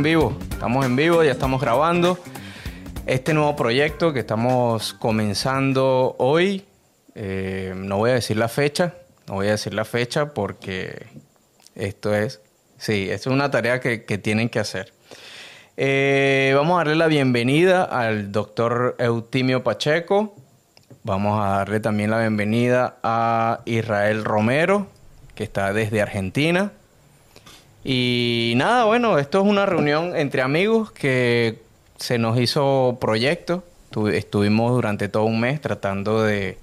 en vivo, estamos en vivo, ya estamos grabando este nuevo proyecto que estamos comenzando hoy. Eh, no voy a decir la fecha, no voy a decir la fecha porque esto es, sí, es una tarea que, tienen que hacer. Eh, vamos a darle la bienvenida al doctor Eutimio Pacheco. Vamos a darle también la bienvenida a Israel Romero, que está desde Argentina. Y nada, bueno, esto es una reunión entre amigos que se nos hizo proyecto. Estuvimos durante todo un mes tratando de,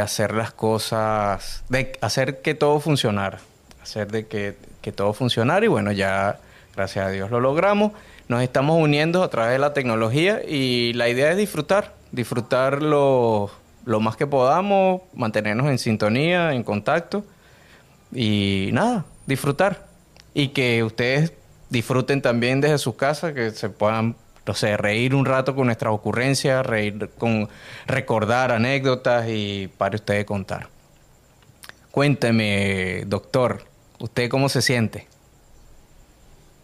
hacer las cosas, de hacer que todo funcionara, hacer de que, todo funcionara y bueno, ya gracias a Dios lo logramos. Nos estamos uniendo a través de la tecnología y la idea es disfrutar, disfrutar lo, lo más que podamos, mantenernos en sintonía, en contacto y nada, disfrutar y que ustedes disfruten también desde su casa, que se puedan, no sé, reír un rato con nuestras ocurrencias, reír con recordar anécdotas y para ustedes contar. Cuénteme, doctor, ¿usted cómo se siente?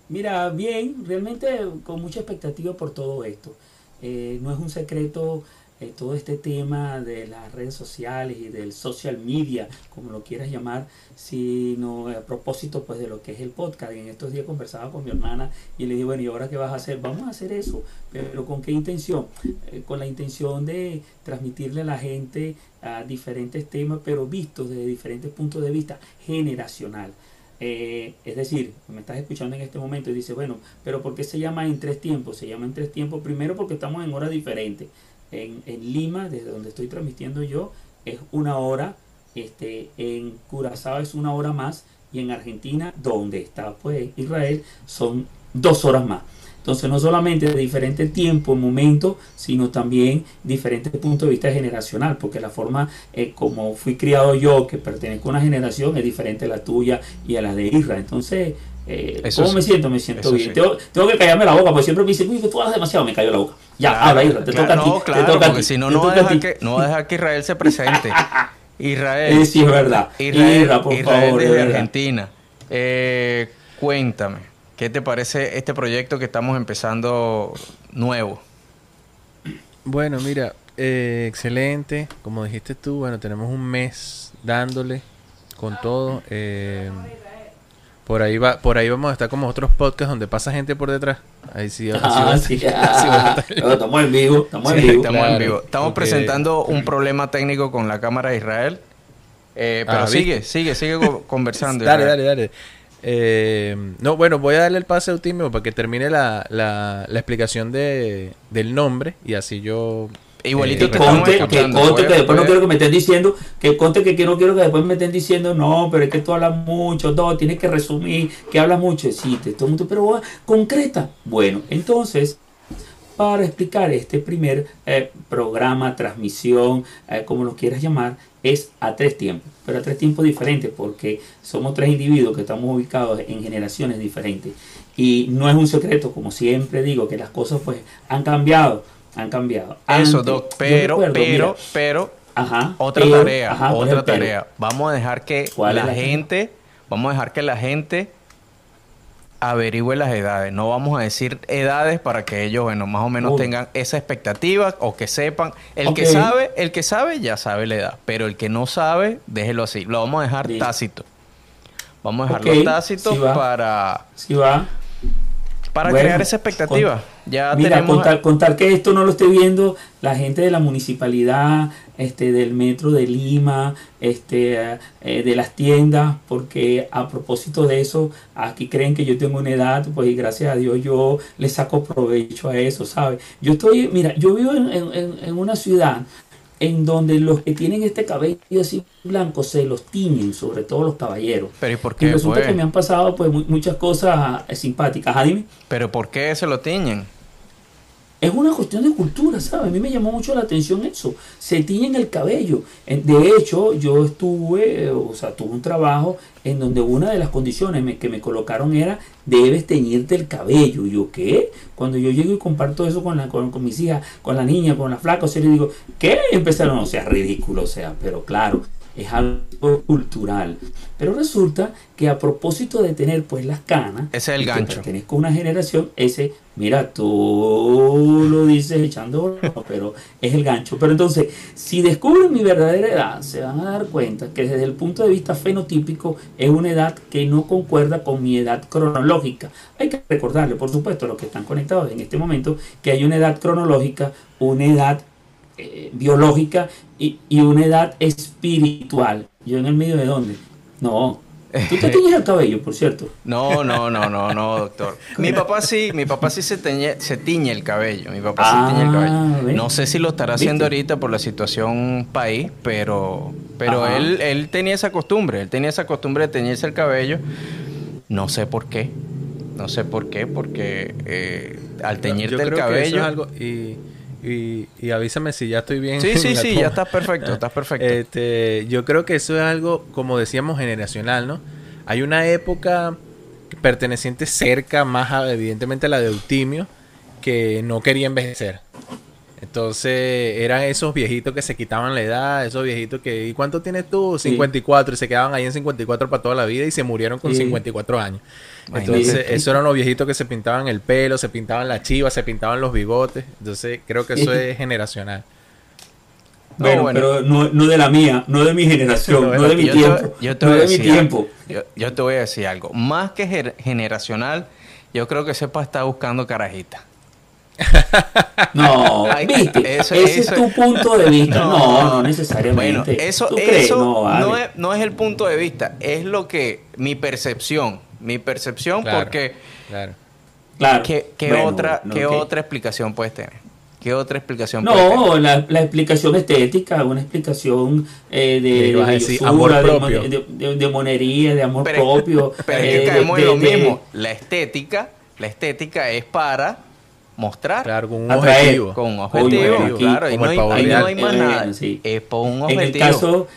Mira, bien, realmente con mucha expectativa por todo esto. Eh, no es un secreto eh, todo este tema de las redes sociales y del social media, como lo quieras llamar, sino a propósito pues de lo que es el podcast. En estos días conversaba con mi hermana y le dije, bueno, ¿y ahora qué vas a hacer? Vamos a hacer eso, pero ¿con qué intención? Eh, con la intención de transmitirle a la gente a diferentes temas, pero vistos desde diferentes puntos de vista generacional. Eh, es decir, me estás escuchando en este momento y dice, bueno, pero ¿por qué se llama en tres tiempos? Se llama en tres tiempos primero porque estamos en horas diferentes en, Lima, desde donde estoy transmitiendo yo, es una hora, este, en Curazao es una hora más, y en Argentina, donde está pues Israel, son dos horas más. Entonces no solamente de diferente tiempo, momento, sino también diferentes puntos de vista generacional, porque la forma eh, como fui criado yo, que pertenezco a una generación, es diferente a la tuya y a la de Israel. Entonces eh, ¿Cómo me siento? Me siento bien. Tengo, que callarme la boca, porque siempre me dicen, uy, que tú hablas demasiado, me callo la boca. Ya, habla, Israel, te toca a ti. Claro, te toca porque si no, no va, a dejar que, no Israel se presente. Israel. Eh, sí, es verdad. Israel, por favor, desde Argentina. Eh, cuéntame, ¿qué te parece este proyecto que estamos empezando nuevo? Bueno, mira, eh, excelente. Como dijiste tú, bueno, tenemos un mes dándole con todo. Eh, por ahí va, por ahí vamos a estar como otros podcasts donde pasa gente por detrás. Ahí sí, ah, sí, estamos en vivo, estamos en vivo. Estamos, en vivo. estamos presentando un problema técnico con la cámara de Israel. Eh, pero ah, sigue, sigue, sigue conversando. dale, dale, dale. Eh, no, bueno, voy a darle el pase a Eutimio para que termine la, la, la explicación de, del nombre y así yo Igualito que conte, que conte que después no quiero que me estén diciendo, que conte que no quiero que después me estén diciendo, no, pero es que tú hablas mucho, no, tienes que resumir, que hablas mucho, sí, te todo mundo, pero concreta. Bueno, entonces, para explicar este primer eh, programa, transmisión, eh, como lo quieras llamar, es a tres tiempos, pero a tres tiempos diferentes, porque somos tres individuos que estamos ubicados en generaciones diferentes. Y no es un secreto, como siempre digo, que las cosas pues han cambiado han cambiado. Eso, Doc, pero, pero, pero, otra tarea, otra tarea. Vamos a dejar que la, gente, vamos a dejar que la gente averigüe las edades. No vamos a decir edades para que ellos, bueno, más o menos tengan esa expectativa o que sepan. El que sabe, el que sabe ya sabe la edad, pero el que no sabe, déjelo así. Lo vamos a dejar tácito. Vamos a dejarlo tácito para. Si va para crear esa expectativa. ya mira, tenemos... contar, que esto no lo esté viendo la gente de la municipalidad, este, del metro de Lima, este, eh, de las tiendas, porque a propósito de eso, aquí creen que yo tengo una edad, pues gracias a Dios yo le saco provecho a eso, ¿sabes? Yo estoy, mira, yo vivo en, en una ciudad en donde los que tienen este cabello así blanco se los tiñen, sobre todo los caballeros. Pero ¿y por qué? resulta pues? que me han pasado pues muchas cosas eh, simpáticas. ¿Ah, dime? Pero ¿por qué se lo tiñen? Es una cuestión de cultura, ¿sabes? A mí me llamó mucho la atención eso. Se tiñen el cabello. De hecho, yo estuve, o sea, tuve un trabajo en donde una de las condiciones que me colocaron era, debes teñirte el cabello. Y yo, ¿qué? Cuando yo llego y comparto eso con, la, con, mis hijas, con la niña, con la flaca, o sea, le digo, ¿qué? empezaron, o sea, ridículo, o sea, pero claro, es algo cultural. Pero resulta que a propósito de tener pues las canas, ese es el gancho. Pertenezco a una generación, ese, mira, tú lo dices echando pero es el gancho. Pero entonces, si descubren mi verdadera edad, se van a dar cuenta que desde el punto de vista fenotípico es una edad que no concuerda con mi edad cronológica. Hay que recordarle, por supuesto, a los que están conectados en este momento, que hay una edad cronológica, una edad eh, biológica y, y una edad espiritual. ¿Yo en el medio de dónde? No, ¿Tú te tiñes el cabello, por cierto? No, no, no, no, no, doctor. Mi papá sí, mi papá sí se, teñe, se tiñe el cabello. Mi papá se tiñe el Ah, cabello. No sé si lo estará haciendo ahorita por la situación país, pero, pero él, él tenía esa costumbre. Él tenía esa costumbre de teñirse el cabello. No sé por qué. No sé por qué, porque eh, al teñirte Yo creo el que cabello. eso es algo, y, y, y avísame si ya estoy bien. Sí, sí, sí, toma. ya estás perfecto, estás perfecto. Este, yo creo que eso es algo, como decíamos, generacional, ¿no? Hay una época perteneciente cerca, más a- evidentemente a la de Eutimio, que no quería envejecer. Entonces eran esos viejitos que se quitaban la edad, esos viejitos que, ¿y cuánto tienes tú? Sí. 54, y se quedaban ahí en 54 para toda la vida y se murieron con Sí. 54 años. Imagínate. Entonces, esos eran los viejitos que se pintaban el pelo, se pintaban la chiva, se pintaban los bigotes. Entonces, creo que eso es generacional. No, Bueno, bueno. pero no, no de la mía, no de mi generación, No, no, de mi yo te- tiempo. yo te no voy a de mi decir tiempo. algo. Yo, yo te voy a decir algo. Más que ger- generacional, yo creo que sepa estar buscando carajita. No, viste, eso- ese eso- es tu punto de vista. No, no, necesariamente. Bueno, eso, eso No, vale. no, es, no es el punto de vista, es lo que mi percepción, mi percepción Claro. porque Claro. Claro. ¿qué, qué Bueno, otra, no, qué que- otra explicación puedes tener? ¿Qué otra explicación puedes tener? No, la, la explicación estética, una explicación eh, de, de decir bellosura, amor de, propio. de- de- de monería, de amor Pero, propio. pero es eh, que de- caemos en de- lo de- mismo. La estética, la estética es para mostrar. Claro, con un Atraer. objetivo. Con un objetivo, aquí, claro, y no hay, no hay más Eh, nada. sí. Es por un En objetivo. el caso,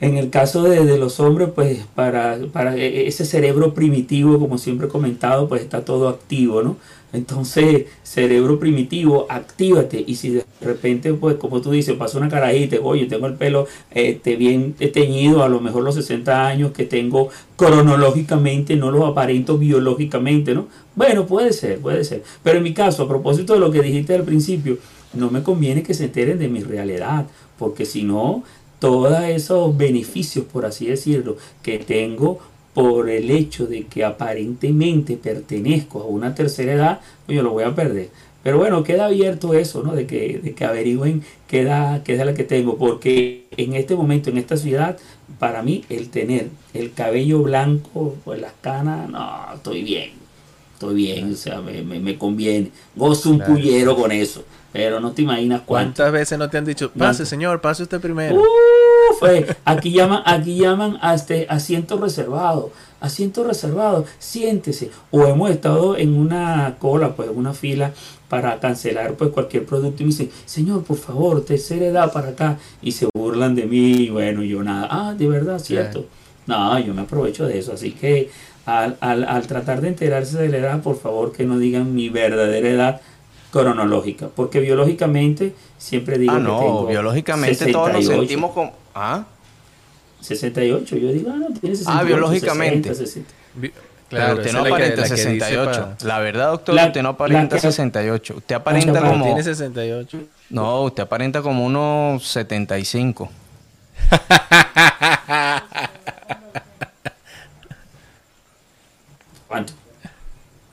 en el caso de, los hombres, pues para, para e- ese cerebro primitivo, como siempre he comentado, pues está todo activo, ¿no? Entonces, cerebro primitivo, actívate. Y si de repente, pues como tú dices, pasa una carajita, oye, tengo el pelo este, bien teñido, a lo mejor los 60 años que tengo cronológicamente, no los aparento biológicamente, ¿no? Bueno, puede ser, puede ser. Pero en mi caso, a propósito de lo que dijiste al principio, no me conviene que se enteren de mi realidad, porque si no, todos esos beneficios, por así decirlo, que tengo por el hecho de que aparentemente pertenezco a una tercera edad, pues yo lo voy a perder. Pero bueno, queda abierto eso, ¿no? De que, de que averigüen qué edad, qué edad la que tengo, porque en este momento, en esta ciudad, para mí, el tener el cabello blanco, pues las canas, no, estoy bien, estoy bien, o sea, me, me, me conviene. Gozo un Claro. pullero con eso, pero no te imaginas cuánto. ¿Cuántas veces no te han dicho, pase, señor, pase usted primero? Uf, eh, aquí llaman, aquí llaman a este asiento reservado, asiento reservado, siéntese. O hemos estado en una cola, pues en una fila para cancelar pues cualquier producto y me dicen, señor, por favor, tercera edad para acá. Y se burlan de mí y bueno, yo nada, ah, de verdad, cierto. No, yo me aprovecho de eso. Así que al, al, al tratar de enterarse de la edad, por favor que no digan mi verdadera edad cronológica, porque biológicamente siempre digo ah, que no, tengo biológicamente todos nos 68. sentimos como... ¿Ah? 68, yo digo, ah, no, tiene 68. Ah, biológicamente. 60, 60. Vi- Pero usted no es la que- aparenta la que dice 68. pa- La verdad, doctor, La- usted no aparenta la que- 68. Usted aparenta chaval, como... Tiene 68. No, usted aparenta como unos 75. ¿Cuánto?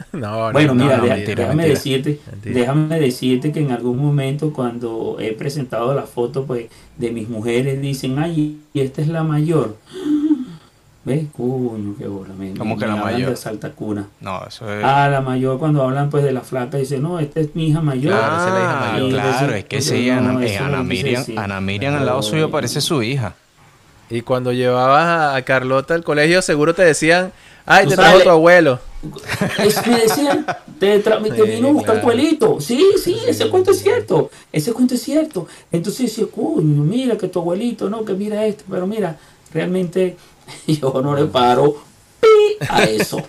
No, Bueno, no, mira, no, deja- mentira, déjame mentira. decirte, Mentira. déjame decirte que en algún momento cuando he presentado la foto pues de mis mujeres dicen, ay, y esta es la mayor. ¿Ves? Coño, qué bola. Me, ¿Cómo me que la mayor? de salta cuna. No, eso es... Ah, la mayor cuando hablan pues de la flaca dice, no, esta es mi hija mayor. Claro, esa es la hija Ah, mayor. Y claro, entonces, es que sí, no, Ana, eh, es Ana Miriam. Ana Miriam al lado suyo parece su hija. Y cuando llevabas a Carlota al colegio, seguro te decían, ay, te trajo tu abuelo. Es- me decían, te, te Sí, vino a buscar claro. tu abuelito. Sí, sí, ese cuento es cierto. Ese cuento es cierto. Entonces decía, coño, mira que tu abuelito, no, que mira esto. Pero mira, realmente yo no le paro pi a eso.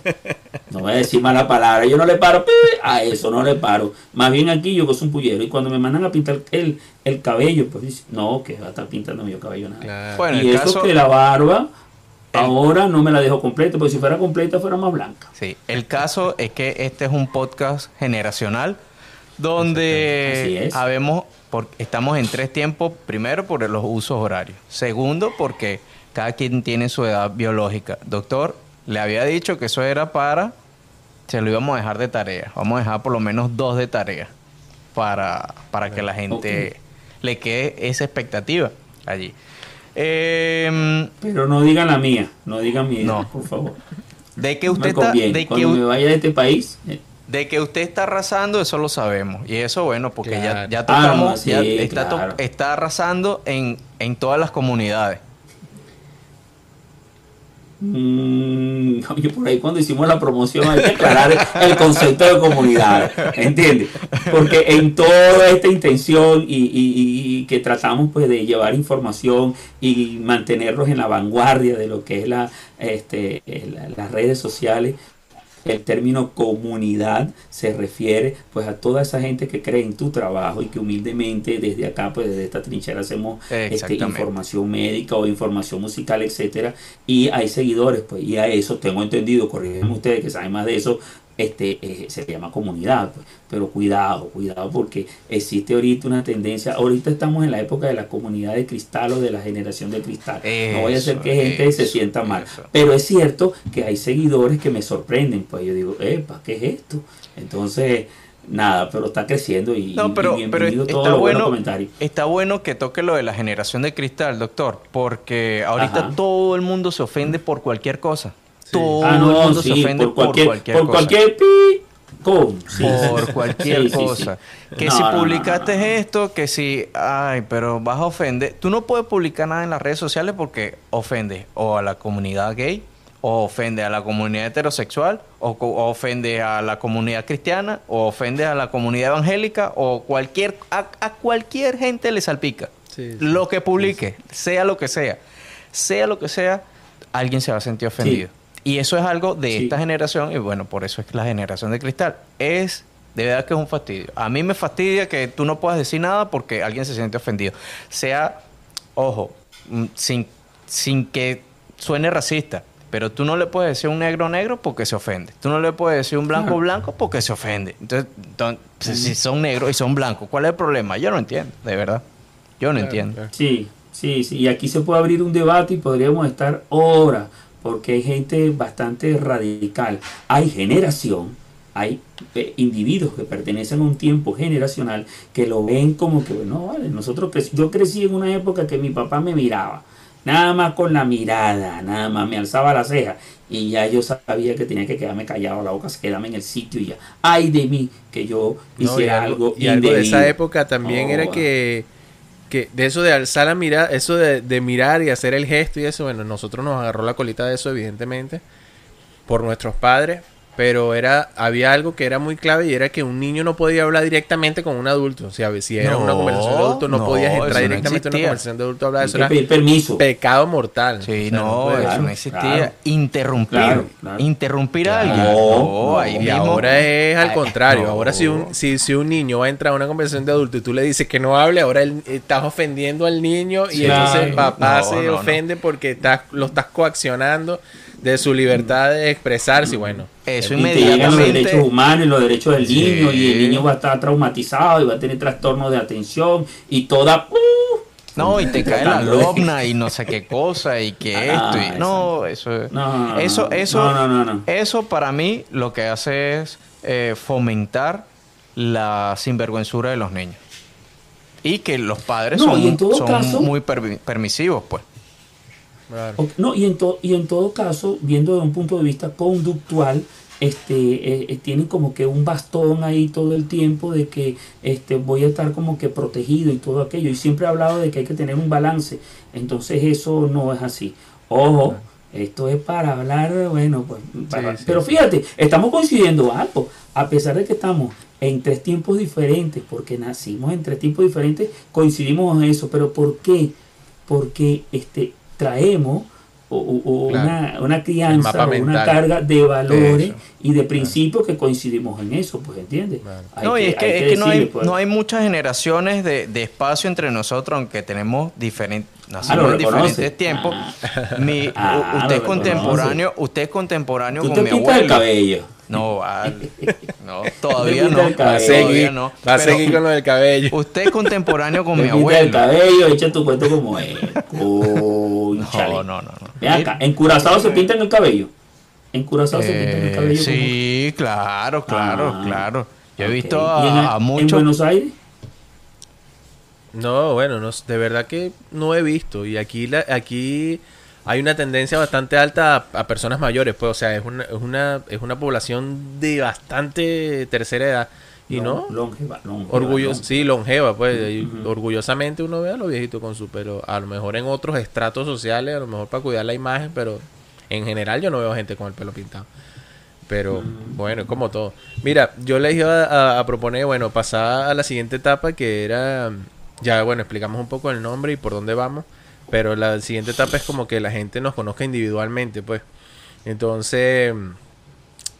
No voy a decir mala palabra. Yo no le paro pi a eso, no le paro. Más bien aquí yo soy un pullero. Y cuando me mandan a pintar el, el cabello, pues dice, no, que va a estar pintando mi cabello nada. Claro. Bueno, y eso caso... que la barba, Ahora no me la dejo completa, porque si fuera completa fuera más blanca. Sí, el caso es que este es un podcast generacional donde habemos, estamos en tres tiempos. Primero, por los usos horarios. Segundo, porque cada quien tiene su edad biológica. Doctor, le había dicho que eso era para, se lo íbamos a dejar de tarea. Vamos a dejar por lo menos dos de tarea para, para que la gente le quede esa expectativa allí. Em, Pero no digan la mía, no digan mi no. por favor. De que usted está, de Cuando me vaya de este país. Eh. De que usted está arrasando, eso lo sabemos. Y eso, bueno, porque ya, ya tocamos, ah, ya está, está arrasando en, en todas las comunidades. Mm, por ahí cuando hicimos la promoción hay que aclarar el concepto de comunidad, ¿entiendes? Porque en toda esta intención y, que tratamos pues de llevar información y mantenerlos en la vanguardia de lo que es la, este, las redes sociales, el término comunidad se refiere pues a toda esa gente que cree en tu trabajo y que humildemente desde acá pues desde esta trinchera hacemos este, información médica o información musical etcétera y hay seguidores pues y a eso tengo entendido corrigen ustedes que saben más de eso este, eh, se llama comunidad. Pues. Pero cuidado, cuidado porque existe ahorita una tendencia, ahorita estamos en la época de la comunidad de cristal o de la generación de cristal. no voy a hacer que gente se sienta mal. Pero es cierto que hay seguidores que me sorprenden, pues yo digo, epa, ¿qué es esto? Entonces nada, pero está creciendo y, no, pero, bienvenido está bueno, Está bueno que toque lo de la generación de cristal, doctor, porque ahorita todo el mundo se ofende por cualquier cosa. Todo ah, el mundo se ofende por cualquier, por cualquier, cosa. por cualquier cosa. Que si publicaste esto, que si, ay, pero vas a ofender. Tú no puedes publicar nada en las redes sociales porque ofende o a la comunidad gay, o ofende a la comunidad heterosexual, o, ofende a la comunidad cristiana, o ofende a la comunidad evangélica, o cualquier, a, cualquier gente le salpica. lo que publique, sea lo que sea, sea lo que sea, alguien se va a sentir ofendido. Y eso es algo de esta generación, y bueno, por eso es la generación de cristal. Es, de verdad que es un fastidio. A mí me fastidia que tú no puedas decir nada porque alguien se siente ofendido. Sea, ojo, mm, sin, sin que suene racista, pero tú no le puedes decir un negro negro porque se ofende. Tú no le puedes decir un blanco blanco porque se ofende. Entonces, si son negros y son blancos, ¿cuál es el problema? Yo no entiendo, de verdad. Yo no entiendo. Sí, sí, sí. Y aquí se puede abrir un debate y podríamos estar horas porque hay gente bastante radical. Hay generación, hay eh, individuos que pertenecen a un tiempo generacional que lo ven como que, bueno, vale, nosotros yo crecí en una época que mi papá me miraba, nada más con la mirada, nada más me alzaba la ceja y ya yo sabía que tenía que quedarme callado la boca, quedarme en el sitio y ya, ay de mí que yo hiciera algo. Y algo de esa época también era que que de eso de alzar la mirada, eso de, de, mirar y hacer el gesto y eso, bueno, nosotros nos agarró la colita de eso, evidentemente, por nuestros padres, pero era había algo que era muy clave y era que un niño no podía hablar directamente con un adulto. O sea, si era una conversación de adulto, no, podías entrar directamente en una conversación de adulto a hablar. Eso era permiso. pecado mortal. Sí, no, eso no existía. Interrumpir. Interrumpir a alguien. No, ahí y ahora es al contrario. Ahora si un, si, si un niño va a entrar a una conversación de adulto y tú le dices que no hable, ahora estás ofendiendo al niño y entonces el papá se ofende porque estás, lo estás coaccionando de su libertad de expresarse, bueno. Eso inmediatamente. los derechos humanos y los derechos del niño, y el niño va a estar traumatizado y va a tener trastorno de atención y toda. ¡uh! no, y te cae la lobna y no sé qué cosa y que ah, esto. Y, no, eso eso, eso, eso para mí lo que hace es eh, fomentar la sinvergüenzura de los niños. Y que los padres son, son muy permisivos, pues. No, y en, y en todo caso, viendo desde un punto de vista conductual, este, eh, eh, tienen como que un bastón ahí todo el tiempo de que este, voy a estar como que protegido y todo aquello. Y siempre he hablado de que hay que tener un balance. Entonces eso no es así. Ojo, esto es para hablar, bueno, pues... pero fíjate, estamos coincidiendo algo. A pesar de que estamos en tres tiempos diferentes, porque nacimos en tres tiempos diferentes, coincidimos en eso. Pero ¿por qué? Porque este, traemos una, una, crianza o una carga de valores y de principios que coincidimos en eso, pues entiendes. No, y es que, no, hay, pues. no hay muchas generaciones de, de, espacio entre nosotros, aunque tenemos diferentes nacimos ah, en diferentes tiempos. Ah. Mi, ah, usted es contemporáneo, usted es contemporáneo con mi abuelo. El cabello. No, no, todavía no. Va a seguir, no. Va a seguir con lo del cabello. Usted es contemporáneo con mi abuelo. el cabello, echa tu cuento como es. no, no, no, no. Ve acá, en Curazao se pintan el cabello. En Curazao se pintan el cabello. Sí, claro, claro, claro. Yo he visto a, muchos. ¿En Buenos Aires? No, bueno, no, de verdad que no he visto. Y aquí, la, aquí hay una tendencia bastante alta a, personas mayores, pues, o sea, es una, es una, es una población de bastante tercera edad. Y no, longeva, sí, longeva, pues, orgullosamente uno ve a los viejitos con su pelo, a lo mejor en otros estratos sociales, a lo mejor para cuidar la imagen, pero en general yo no veo gente con el pelo pintado. Pero bueno, como todo. Mira, yo les iba a, proponer, bueno, pasar a la siguiente etapa que era, ya bueno, explicamos un poco el nombre y por dónde vamos. Pero la siguiente etapa es como que la gente nos conozca individualmente, pues. Entonces,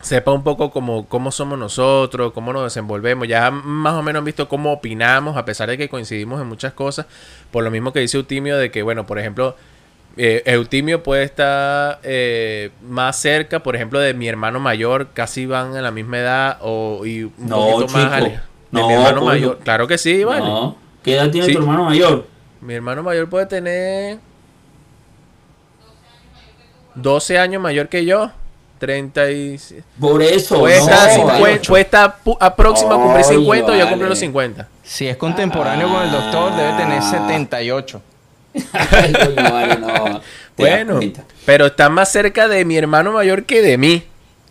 sepa un poco cómo, cómo somos nosotros, cómo nos desenvolvemos. Ya más o menos han visto cómo opinamos, a pesar de que coincidimos en muchas cosas. Por lo mismo que dice Eutimio, de que, bueno, por ejemplo, eh, Eutimio puede estar eh, más cerca, por ejemplo, de mi hermano mayor, casi van a la misma edad, o y un no, poquito más de mi hermano mayor. Claro que sí, vale. ¿Qué edad tiene tu hermano mayor? Mi hermano mayor puede tener 12 años mayor que yo. 30 y... Por eso. Puede estar, próxima a cumplir 50 o ya cumple los 50. Si es contemporáneo con el doctor, debe tener 78. bueno, pero está más cerca de mi hermano mayor que de mí.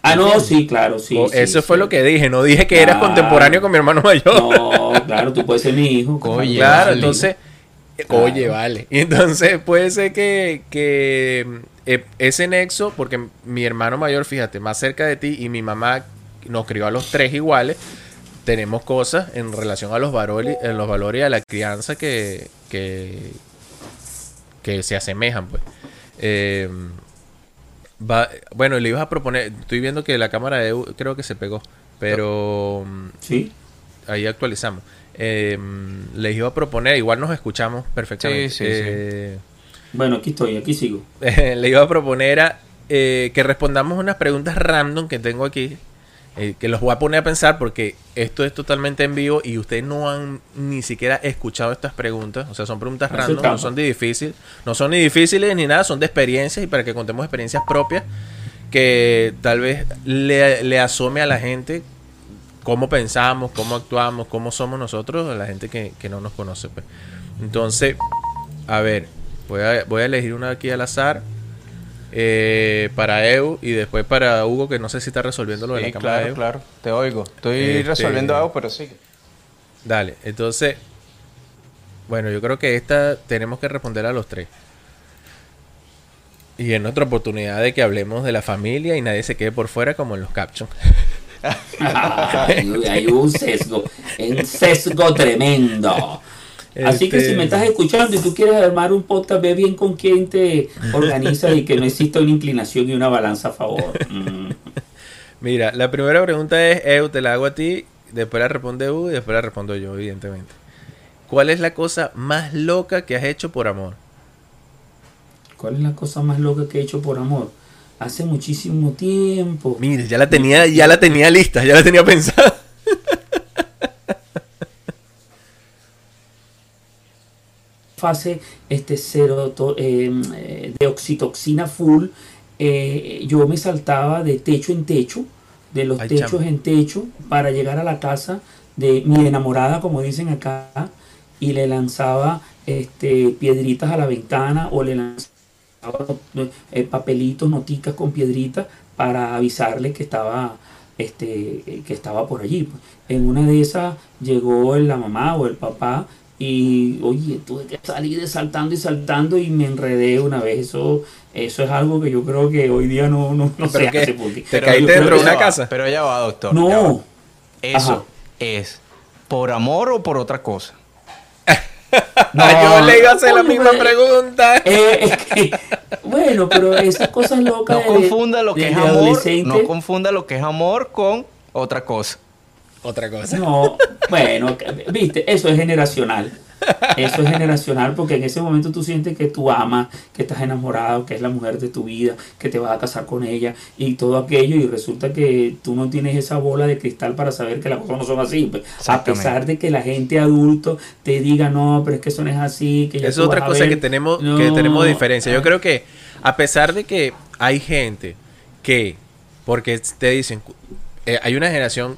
Ah, no, sí, claro, sí. eso fue lo que dije. No dije que eras contemporáneo con mi hermano mayor. No, claro, tú puedes ser mi hijo. claro, entonces Oye, vale. Y entonces puede ser que, que eh, ese nexo, porque mi hermano mayor, fíjate, más cerca de ti y mi mamá nos crió a los tres iguales, tenemos cosas en relación a los valores, en los valores y a la crianza que, que, que se asemejan, pues. Em, bueno, le ibas a proponer, estoy viendo que la cámara de creo que se pegó, pero... Sí. Ahí actualizamos eh, les iba a proponer, igual nos escuchamos perfectamente. Eh, bueno, aquí estoy, aquí sigo. le iba a proponer a, eh, que respondamos unas preguntas random que tengo aquí, eh, que los voy a poner a pensar porque esto es totalmente en vivo y ustedes no han ni siquiera escuchado estas preguntas, o sea, son preguntas random, no son de difícil, no son ni difíciles ni nada, son de experiencias y para que contemos experiencias propias que tal vez le, le asome a la gente cómo pensamos, cómo actuamos, cómo somos nosotros, la gente que, no nos conoce. Pues. Entonces, a ver, voy a, voy a elegir una aquí al azar. Eh, para Eu y después para Hugo, que no sé si está resolviendo lo de la cámara. Claro, claro, te oigo. Estoy este, resolviendo algo, pero sí. Dale, entonces, bueno, yo creo que esta tenemos que responder a los tres. Y en otra oportunidad de que hablemos de la familia y nadie se quede por fuera como en los captions. hay, un sesgo, un sesgo tremendo. Así que si me este, estás escuchando y tú quieres armar un podcast, ve bien con quién te organizas y que no exista una inclinación y una balanza a favor. Mm. Mira, la primera pregunta es, Eu, te la hago a ti, después la responde U y después la respondo yo, evidentemente. ¿Cuál es la cosa más loca que has hecho por amor? ¿Cuál es la cosa más loca que he hecho por amor? Hace muchísimo tiempo. Mire, ya la tenía, ya la tenía lista, ya la tenía pensada. Fase este cero em, eh, de oxitoxina full, eh, yo me saltaba de techo en techo, de los techos en techo, para llegar a la casa de mi enamorada, como dicen acá, y le lanzaba este, piedritas a la ventana o le lanzaba eh, papelitos, noticas con piedritas para avisarle que estaba, este, que estaba por allí. Pues. En una de esas llegó la mamá o el papá y oye, tuve que salir saltando y saltando y me enredé una vez. Eso, eso es algo que yo creo que hoy día no, no, no se hace. Porque, ¿Te caíste dentro de una casa? Pero ya va, doctor. No. Eso es por amor o por otra cosa. No, yo le iba a hacer la misma pregunta. Eh, Bueno, pero esas cosas locas. No confunda lo que es amor. No confunda lo que es amor con otra cosa. Otra cosa. No, bueno, viste, eso es generacional. Eso es generacional porque en ese momento tú sientes que tú amas, que estás enamorado, que es la mujer de tu vida, que te vas a casar con ella y todo aquello y resulta que tú no tienes esa bola de cristal para saber que las cosas no son así. Pues. A pesar de que la gente adulto te diga, no, pero es que eso no es así. Que ya es otra cosa que tenemos, que tenemos diferencia. Yo creo que a pesar de que hay gente que, porque te dicen, eh, hay una generación,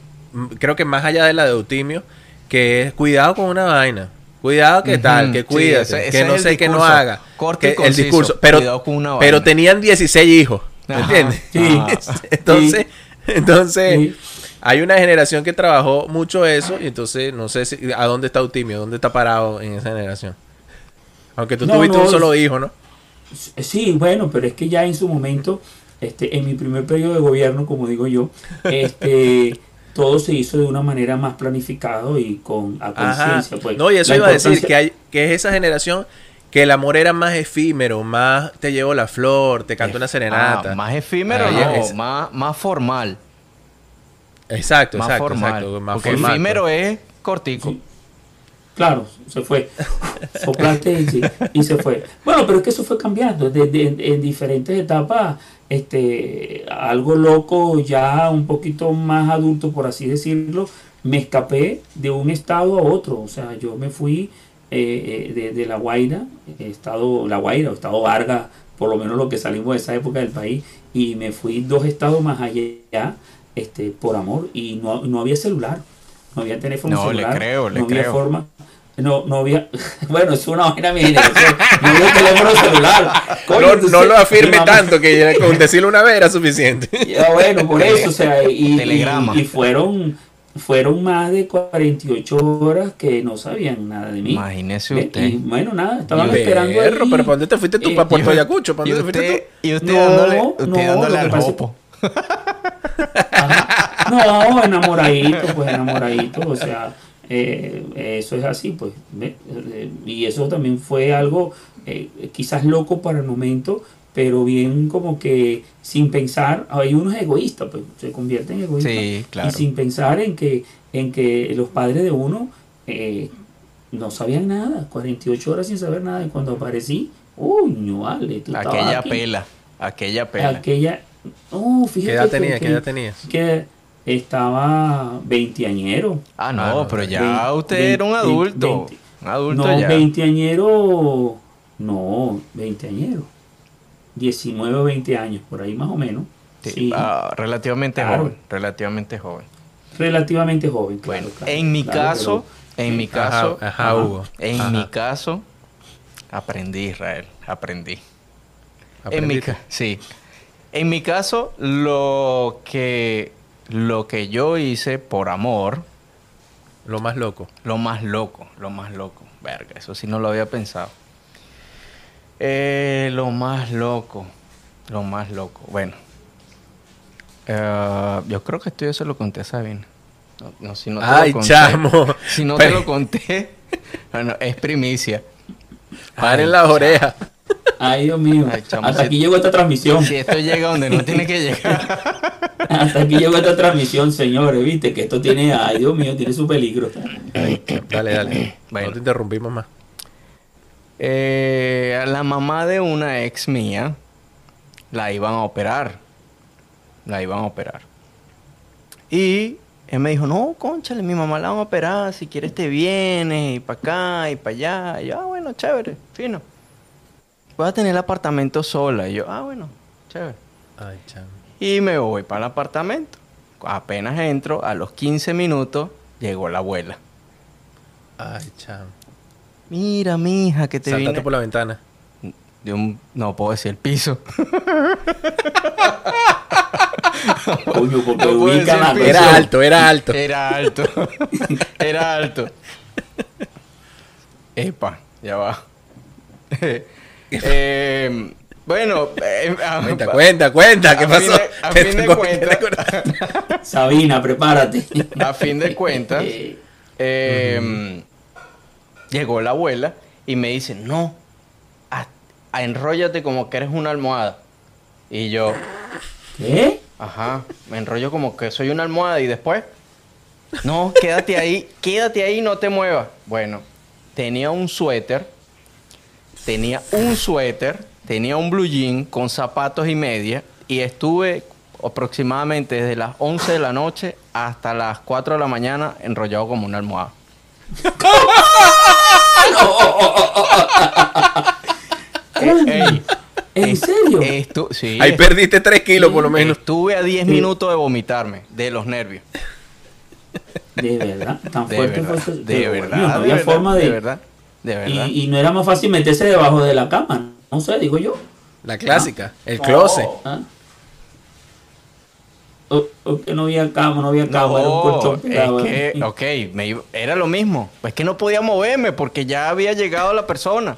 creo que más allá de la de Eutimio, que es cuidado con una vaina. Cuidado que tal, que cuídate, que no sé qué no haga. Corte el discurso, pero, pero tenían 16 hijos, ¿me entiendes? entonces, entonces hay una generación que trabajó mucho eso y entonces no sé si, a dónde está Eutimio, dónde está parado en esa generación. Aunque tú tuviste un solo hijo, ¿no? Sí, bueno, pero es que ya en su momento, este, en mi primer periodo de gobierno, como digo yo, este todo se hizo de una manera más planificado y con a conciencia. Pues. No, y eso iba a decir que, hay, que es esa generación que el amor era más efímero, más te llevo la flor, te canto una serenata. Ah, más efímero, no, más, más formal. Exacto, más exacto, formal. Porque efímero es cortico. Claro, se fue. Soplaste y, se fue. Bueno, pero es que eso fue cambiando. en diferentes etapas este, algo loco, ya un poquito más adulto, por así decirlo, me escapé de un estado a otro. O sea, yo me fui eh, eh, de, La Guaira, estado La Guaira, o estado Vargas, por lo menos lo que salimos de esa época del país, y me fui dos estados más allá, este, por amor, y no, no había celular, no había teléfono no, celular, le creo, le no había forma no, no había, bueno, es una vaina mi generación, no había teléfono celular. no, lo afirme tanto que con decirlo una vez era suficiente. Ya, bueno, por eso, o sea, y, y, fueron, fueron más de 48 horas que no sabían nada de mí. Imagínese usted. Y, bueno, nada, estaban esperando. Ahí, pero ¿para dónde te fuiste tú? ¿Para Puerto Ayacucho? ¿Para dónde te fuiste tú? Y usted dándole, usted no, dándole al hopo. No, enamoradito, pues enamoradito, o sea eh, eso es así, pues. Y eso también fue algo eh, quizás loco para el momento, pero bien como que sin pensar, hay unos egoístas, pues se convierten en egoístas. Y sin pensar en que, en que los padres de uno eh, no sabían nada, 48 horas sin saber nada, y cuando aparecí, uy, no vale, Aquella pela, aquella pela. Aquella, oh, fíjate. ¿Qué edad tenía? ¿Qué edad tenías? Que, estaba veinteañero. Ah, no, pero ya usted era un adulto. un adulto no, ya. veinteañero. No, veinteañero. 19 o 20 años, por ahí más o menos. Sí, ah, relativamente joven. Relativamente joven. Relativamente joven, Bueno, en mi caso, en mi caso, ajá, Hugo. en mi caso, aprendí, Israel, aprendí. En mi, sí. En mi caso, lo que lo que yo hice por amor. Lo más loco. Lo más loco, lo más loco. Verga, eso sí no lo había pensado. Eh, lo más loco, lo más loco. Bueno, eh, yo creo que esto yo se lo conté a Sabina. No, si no te Ay, lo conté, chamo. Si no te lo conté, bueno, es primicia. Paren las orejas. Ay, Dios mío. Hasta aquí llegó esta transmisión. Si esto llega donde no tiene que llegar. Hasta aquí llegó esta transmisión, señores. Viste que esto tiene, ay, Dios mío, tiene su peligro. Dale, dale. No te interrumpimos más. Eh, la mamá de una ex mía la iban a operar. La iban a operar. Y él me dijo, no, conchale, mi mamá la van a operar, si quieres te vienes, y para acá, y para allá. Y yo, ah, bueno, chévere, fino voy a tener el apartamento sola. Y yo, ah, bueno, chévere. Ay. Y me voy para el apartamento. Apenas entro, a los 15 minutos, llegó la abuela. Ay, chamo. Mira, mija, que te Saltate por la ventana. De un... No puedo decir el piso. Coño, porque no ubica Era alto, era alto. Era alto. era alto. Epa, ya va. Eh, bueno, eh, cuenta, cuenta, cuenta, ¿qué pasó? a fin de cuentas, Sabina, prepárate. A fin de cuentas, eh, llegó la abuela y me dice, no, enróllate como que eres una almohada. Y yo, ¿Qué? ajá, me enrollo como que soy una almohada y después, no, quédate ahí, quédate ahí, no te muevas. Bueno, tenía un suéter, tenía un suéter, tenía un blue jean con zapatos y media y estuve aproximadamente desde las 11 de la noche hasta las 4 de la mañana enrollado como una almohada. Eh, ey, ¿En serio? estu- sí, Ahí perdiste 3 kilos por lo menos. Estuve a 10 minutos de vomitarme, de los nervios. De verdad, tan De fuerte verdad, fue de verdad, no de había verdad, forma de. de verdad, de verdad. Y, y no era más fácil meterse debajo de la cama. No sé, digo yo. La clásica, el closet. ¿Ah? O, o que no había cama, no había cama, era un No, colchón pegado es ahí. que, ok, me iba- era lo mismo. Es que no podía moverme porque ya había llegado la persona.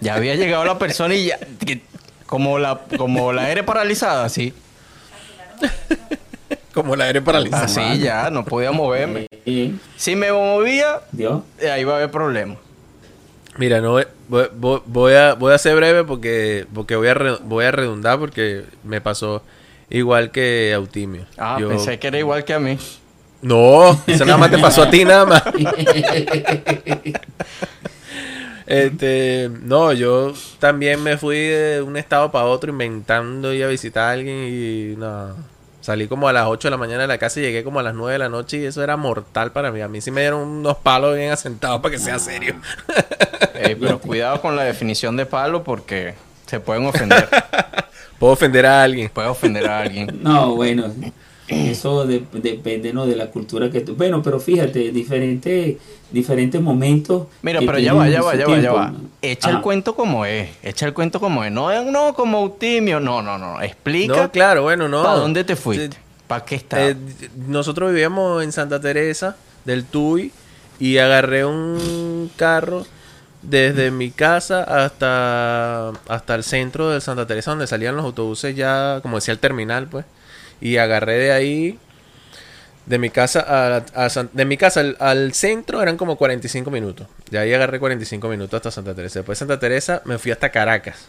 Ya había llegado la persona y ya, que- como la, como la aire paralizada, así. Como la aire paralizada. Así ya, no podía moverme. Eh, Si me movía, Dios. ahí va a haber problemas. Mira, no voy, voy- voy a voy a ser breve porque porque voy a re- voy a redundar porque me pasó igual que Autimio. Ah, Yo- pensé que era igual que a mí. No, eso nada más te pasó a ti nada más. Este, no, yo también me fui de un estado para otro inventando ir a visitar a alguien y no. Salí como a las 8 de la mañana de la casa y llegué como a las 9 de la noche y eso era mortal para mí. A mí sí me dieron unos palos bien asentados para que sea serio. Pero cuidado con la definición de palo porque se pueden ofender. Puedo ofender a alguien. Puede ofender a alguien. No, bueno, eso de- depende ¿no? de la cultura que tú... Bueno, pero fíjate, diferentes diferentes momentos... Mira, pero ya va, ya va, ya va, ya va. Echa el cuento como es. Echa el cuento como es. No, no como Eutimio. No, no, no. Explica No, claro, bueno, no. para dónde te fuiste. ¿Para qué estás? Eh, nosotros vivíamos en Santa Teresa del Tuy y agarré un carro desde mi casa hasta, hasta el centro de Santa Teresa donde salían los autobuses ya, como decía el terminal, pues. Y agarré de ahí, de mi casa, a, a San- de mi casa al, al centro eran como 45 minutos. De ahí agarré 45 minutos hasta Santa Teresa. Después de Santa Teresa me fui hasta Caracas.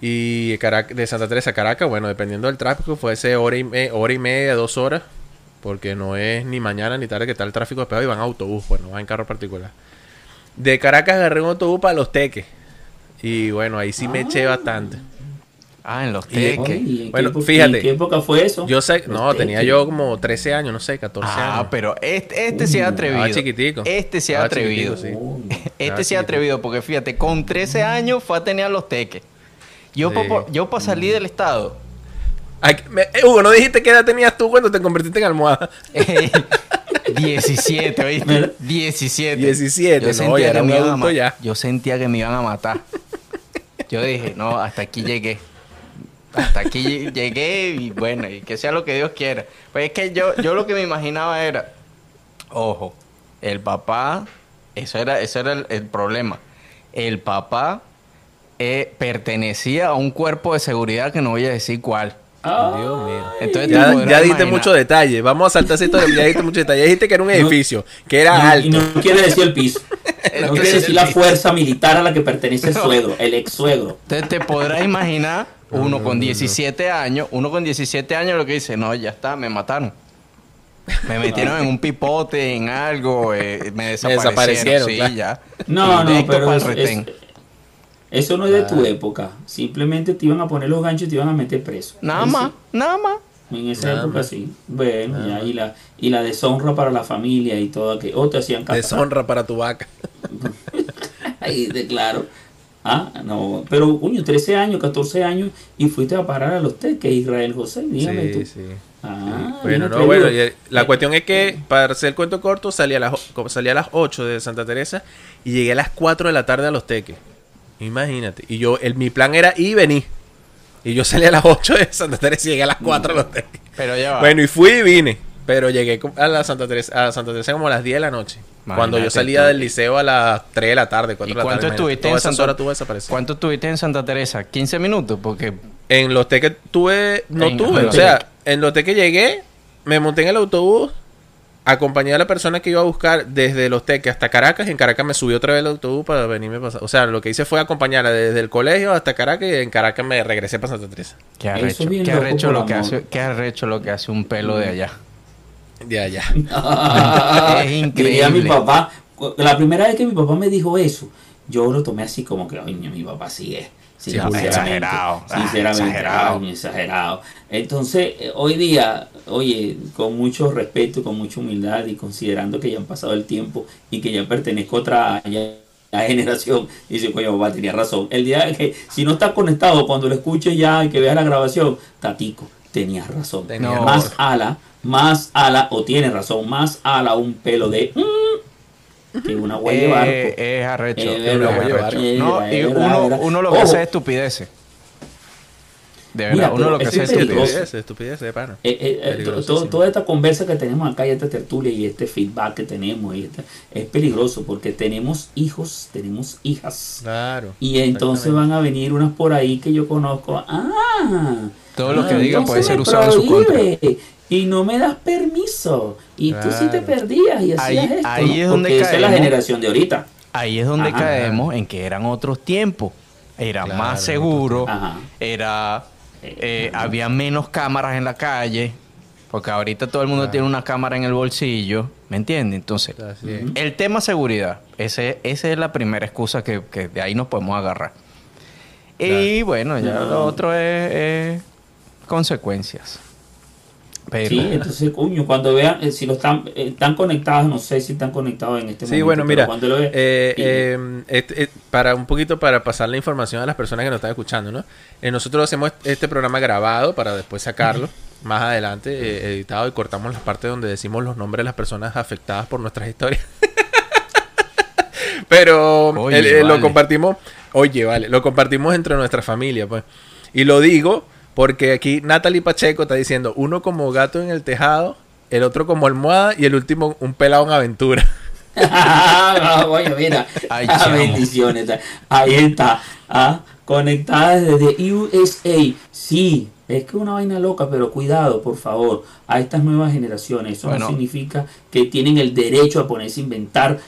Y Carac- de Santa Teresa a Caracas, bueno, dependiendo del tráfico, fue ese hora y, me- hora y media, dos horas. Porque no es ni mañana ni tarde que está el tráfico despejado y van en autobús, bueno, van en carro particular. De Caracas agarré un autobús para Los Teques. Y bueno, ahí sí me eché bastante. Ah, en los teques. ¿y en Bueno, qué fíjate. ¿En qué época fue eso? Yo sé, Los no, tenía teques. yo como 13 años, no sé, 14 Ah, años. pero este, este sí es atrevido. Estaba chiquitico. Este sí es Estaba atrevido. sí. No. Este Ah, sí es chiquito. atrevido porque fíjate, con 13 años fue a tener a los teques. Yo Sí. para yo pa salir del estado. Ay, me- eh, Hugo, ¿no dijiste qué edad tenías tú cuando te convertiste en almohada? eh, 17, ¿oíste? ¿Verdad? 17. 17, Yo no, sentía ya era un adulto ya. Yo sentía que me iban a matar. Yo dije, no, hasta aquí llegué. Hasta aquí lle- llegué y bueno, y que sea lo que Dios quiera. Pues es que yo, yo lo que me imaginaba era, ojo, el papá, eso era, eso era el, el problema. El papá eh, pertenecía a un cuerpo de seguridad que no voy a decir cuál. Dios mío. Entonces, Ya, ya diste imaginar. mucho detalle. Vamos a saltar esa historia. Ya diste mucho detalle. Ya dijiste que era un edificio, que era alto. Y no quiere decir el piso. No decir el la fuerza militar a la que pertenece el suegro, el ex suegro. Entonces te podrás imaginar uno con 17 años, uno con 17 años lo que dice, no, ya está, me mataron. Me metieron en un pipote, en algo, eh, me desaparecieron. desaparecieron, sí, claro. ya. No, no, pero es- es- eso no es de tu época. Simplemente te iban a poner los ganchos y te iban a meter preso. Nada más, nada más. En esa Nada época más. sí. Bueno, ya, y la, y la deshonra para la familia y todo aquello. O te hacían castrar. Deshonra para tu vaca. Ahí de claro. Ah, no. Pero, coño, 13 años, 14 años y fuiste a parar a los teques, Israel José. Dígame Sí, tú. sí. Ah, Bueno, no, bueno, y, eh, la cuestión es que para hacer el cuento corto salí a, las, salí a las 8 de Santa Teresa y llegué a las 4 de la tarde a Los Teques. Imagínate. Y yo, el, mi plan era ir y venir. Y yo salí a las 8 de Santa Teresa y llegué a las 4 a Los Teques. Pero ya va. Bueno, y fui y vine. Pero llegué a la Santa Teresa, a Santa Teresa como a las 10 de la noche. cuando yo salía tú. del liceo a las 3 de la tarde, ¿Y 4 de la cuánto tarde. imagínate. estuviste en Santa desaparecido. ¿Cuánto estuviste en Santa Teresa? 15 minutos, porque En los teques tuve, no En tuve, o sea, en los teques llegué, me monté en el autobús acompañé a la persona que iba a buscar desde Los Teques hasta Caracas y en Caracas me subió otra vez el autobús para venirme pasar. O sea, lo que hice fue acompañarla desde el colegio hasta Caracas y en Caracas me regresé para Santa Teresa. Qué arrecho, qué arrecho lo que hace, qué arrecho lo que hace un pelo de allá. De allá. Es Diría mi increíble. papá, la primera vez que mi papá me dijo eso, yo lo tomé así como que, oye, mi papá sí es. Sí, sinceramente, exagerado, ah, Sinceramente, exagerado. ay, exagerado. Entonces, eh, hoy día, oye, con mucho respeto, con mucha humildad y considerando que ya han pasado el tiempo y que ya pertenezco a otra ya- la generación, dice, coño, papá tenía razón. El día que, si no estás conectado, cuando lo escuches ya y que veas la grabación, Tatico, tenías razón. Más ala, más ala, o tienes razón, más ala un pelo de mm, que una barco. Eh, es arrecho. Eh, es arrecho. barco. eh, No, y eh, uno, uno lo que hace es estupideces. De verdad, Mira, uno lo que hace es. Estupidez, estupidez de pana. eh, eh, eh, to- Peligrosísimo. to- toda esta conversa que tenemos acá y esta tertulia y este feedback que tenemos y este- es peligroso porque tenemos hijos, tenemos hijas. Claro. Y entonces van a venir unas por ahí que yo conozco. Ah, Todo lo que ah, diga no puede se ser usado en su contra. Y no me das permiso. Y tú sí te perdías y hacías Ahí- esto. ahí ¿no? es donde Porque esa es la caemos. generación de ahorita. Ahí es donde Ajá. caemos en que eran otros tiempos. Era Claro, más seguro, Ajá. era eh, había menos cámaras en la calle, porque ahorita todo el mundo Claro. tiene una cámara en el bolsillo, ¿me entiendes? Entonces, el tema seguridad, ese, esa es la primera excusa que, que de ahí nos podemos agarrar. Y bueno, ya No. lo otro es, es consecuencias. Pero, Sí, entonces, coño, cuando vean, eh, si lo están, eh, están conectados, no sé si están conectados en este Sí, momento. bueno, pero mira, cuando lo vean- eh, eh, este- para un poquito para pasar la información a las personas que nos están escuchando, ¿no? Eh, nosotros hacemos este programa grabado para después sacarlo más adelante, eh, editado y cortamos las partes donde decimos los nombres de las personas afectadas por nuestras historias. Pero Oye, lo compartimos, oye, vale, lo compartimos entre nuestra familia, pues. Y lo digo porque aquí Natalie Pacheco está diciendo, uno como gato en el tejado, el otro como almohada y el último un pelado en aventura. Ah, Oye, mira, Ay, ah, bendiciones. Ahí está, ah, conectada desde USA. Sí, es que es una vaina loca, pero cuidado, por favor, a estas nuevas generaciones. Eso Bueno. no significa que tienen el derecho a ponerse a inventar.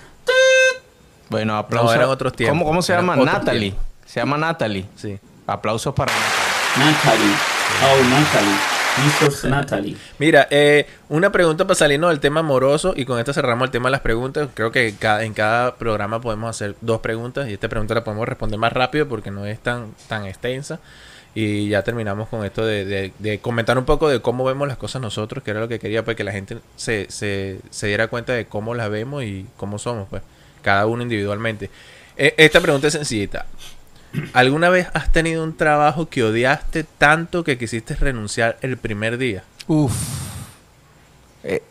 bueno, aplausos. eran otros tiempos, ¿Cómo, cómo se eran llama? Natalie. Se llama Natalie. Sí. Aplausos para Natalie. Natalie. Oh, Natalie. Mrs. Natalie. Mira, eh, una pregunta para salirnos del tema amoroso y con esto cerramos el tema de las preguntas. Creo que cada- en cada programa podemos hacer dos preguntas y esta pregunta la podemos responder más rápido porque no es tan, tan extensa. Y ya terminamos con esto de, de- de comentar un poco de cómo vemos las cosas nosotros, que era lo que quería, pues que la gente se, se, se diera cuenta de cómo las vemos y cómo somos, pues, cada uno individualmente. Eh, esta pregunta es sencillita. ¿Alguna vez has tenido un trabajo que odiaste tanto que quisiste renunciar el primer día? Uf. Eh,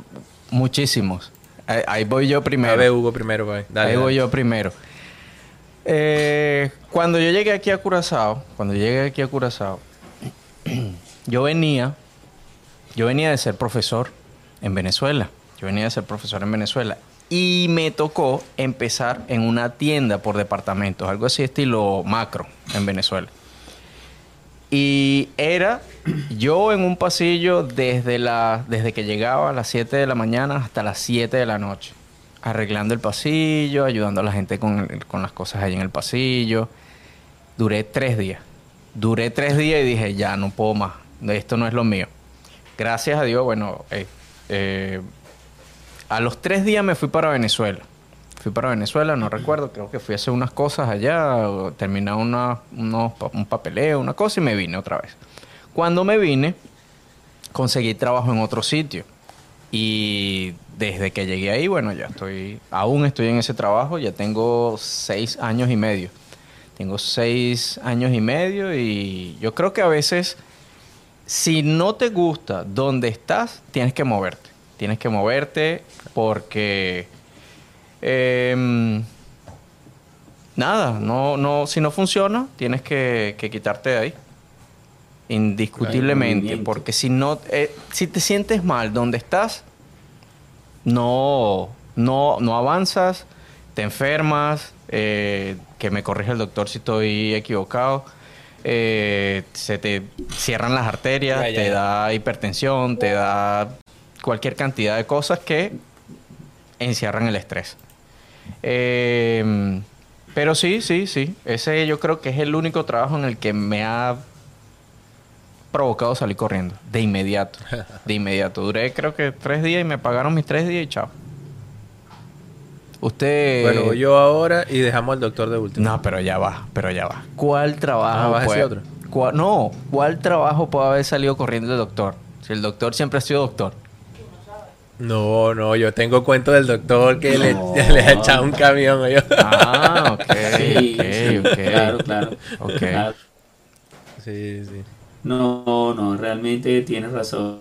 muchísimos. Ahí, ahí voy yo A primero. ver, Hugo, primero, pues. Dale, ahí dale. voy yo primero. Eh, cuando yo llegué aquí a Curazao, cuando llegué aquí a Curazao, yo venía, yo venía de ser profesor en Venezuela. Yo venía de ser profesor en Venezuela. Y me tocó empezar en una tienda por departamentos, algo así estilo macro en Venezuela. Y era yo en un pasillo desde, la, desde que llegaba a las 7 de la mañana hasta las 7 de la noche. Arreglando el pasillo, ayudando a la gente con, con las cosas ahí en el pasillo. Duré tres días. Duré tres días y dije, ya no puedo más. Esto no es lo mío. Gracias a Dios, bueno, eh, eh, a los tres días me fui para Venezuela. Fui para Venezuela, no recuerdo, creo que fui a hacer unas cosas allá, o terminar una, un papeleo, una cosa y me vine otra vez. Cuando me vine, conseguí trabajo en otro sitio. Y desde que llegué ahí, bueno, ya estoy, aún estoy en ese trabajo, ya tengo seis años y medio. Tengo seis años y medio y yo creo que a veces, si no te gusta donde estás, tienes que moverte. Tienes que moverte porque... em, nada, no, no, si no funciona, tienes que, que quitarte de ahí. Indiscutiblemente. Porque si no, eh, si te sientes mal donde estás, no, no, no avanzas, te enfermas, eh, que me corrija el doctor si estoy equivocado. eh, se te cierran las arterias, Ya, ya, te da hipertensión, te da cualquier cantidad de cosas que encierran el estrés. Eh, pero sí, sí, sí. Ese yo creo que es el único trabajo en el que me ha provocado salir corriendo. De inmediato. De inmediato. Duré creo que tres días y me pagaron mis tres días y chao. Usted. Bueno, yo ahora y dejamos al doctor de último. No, pero ya va, pero ya va. ¿Cuál trabajo? Ah, ¿vas a puede- decir otro? no, ¿cuál trabajo puede haber salido corriendo el doctor? Si el doctor siempre ha sido doctor. No, no, yo tengo cuento del doctor que le, No. le ha echado un camión. yo. Ah, ok, Sí, sí, ok, ok. Claro, claro. Ok. Claro. Sí, sí. No, no, realmente tienes razón,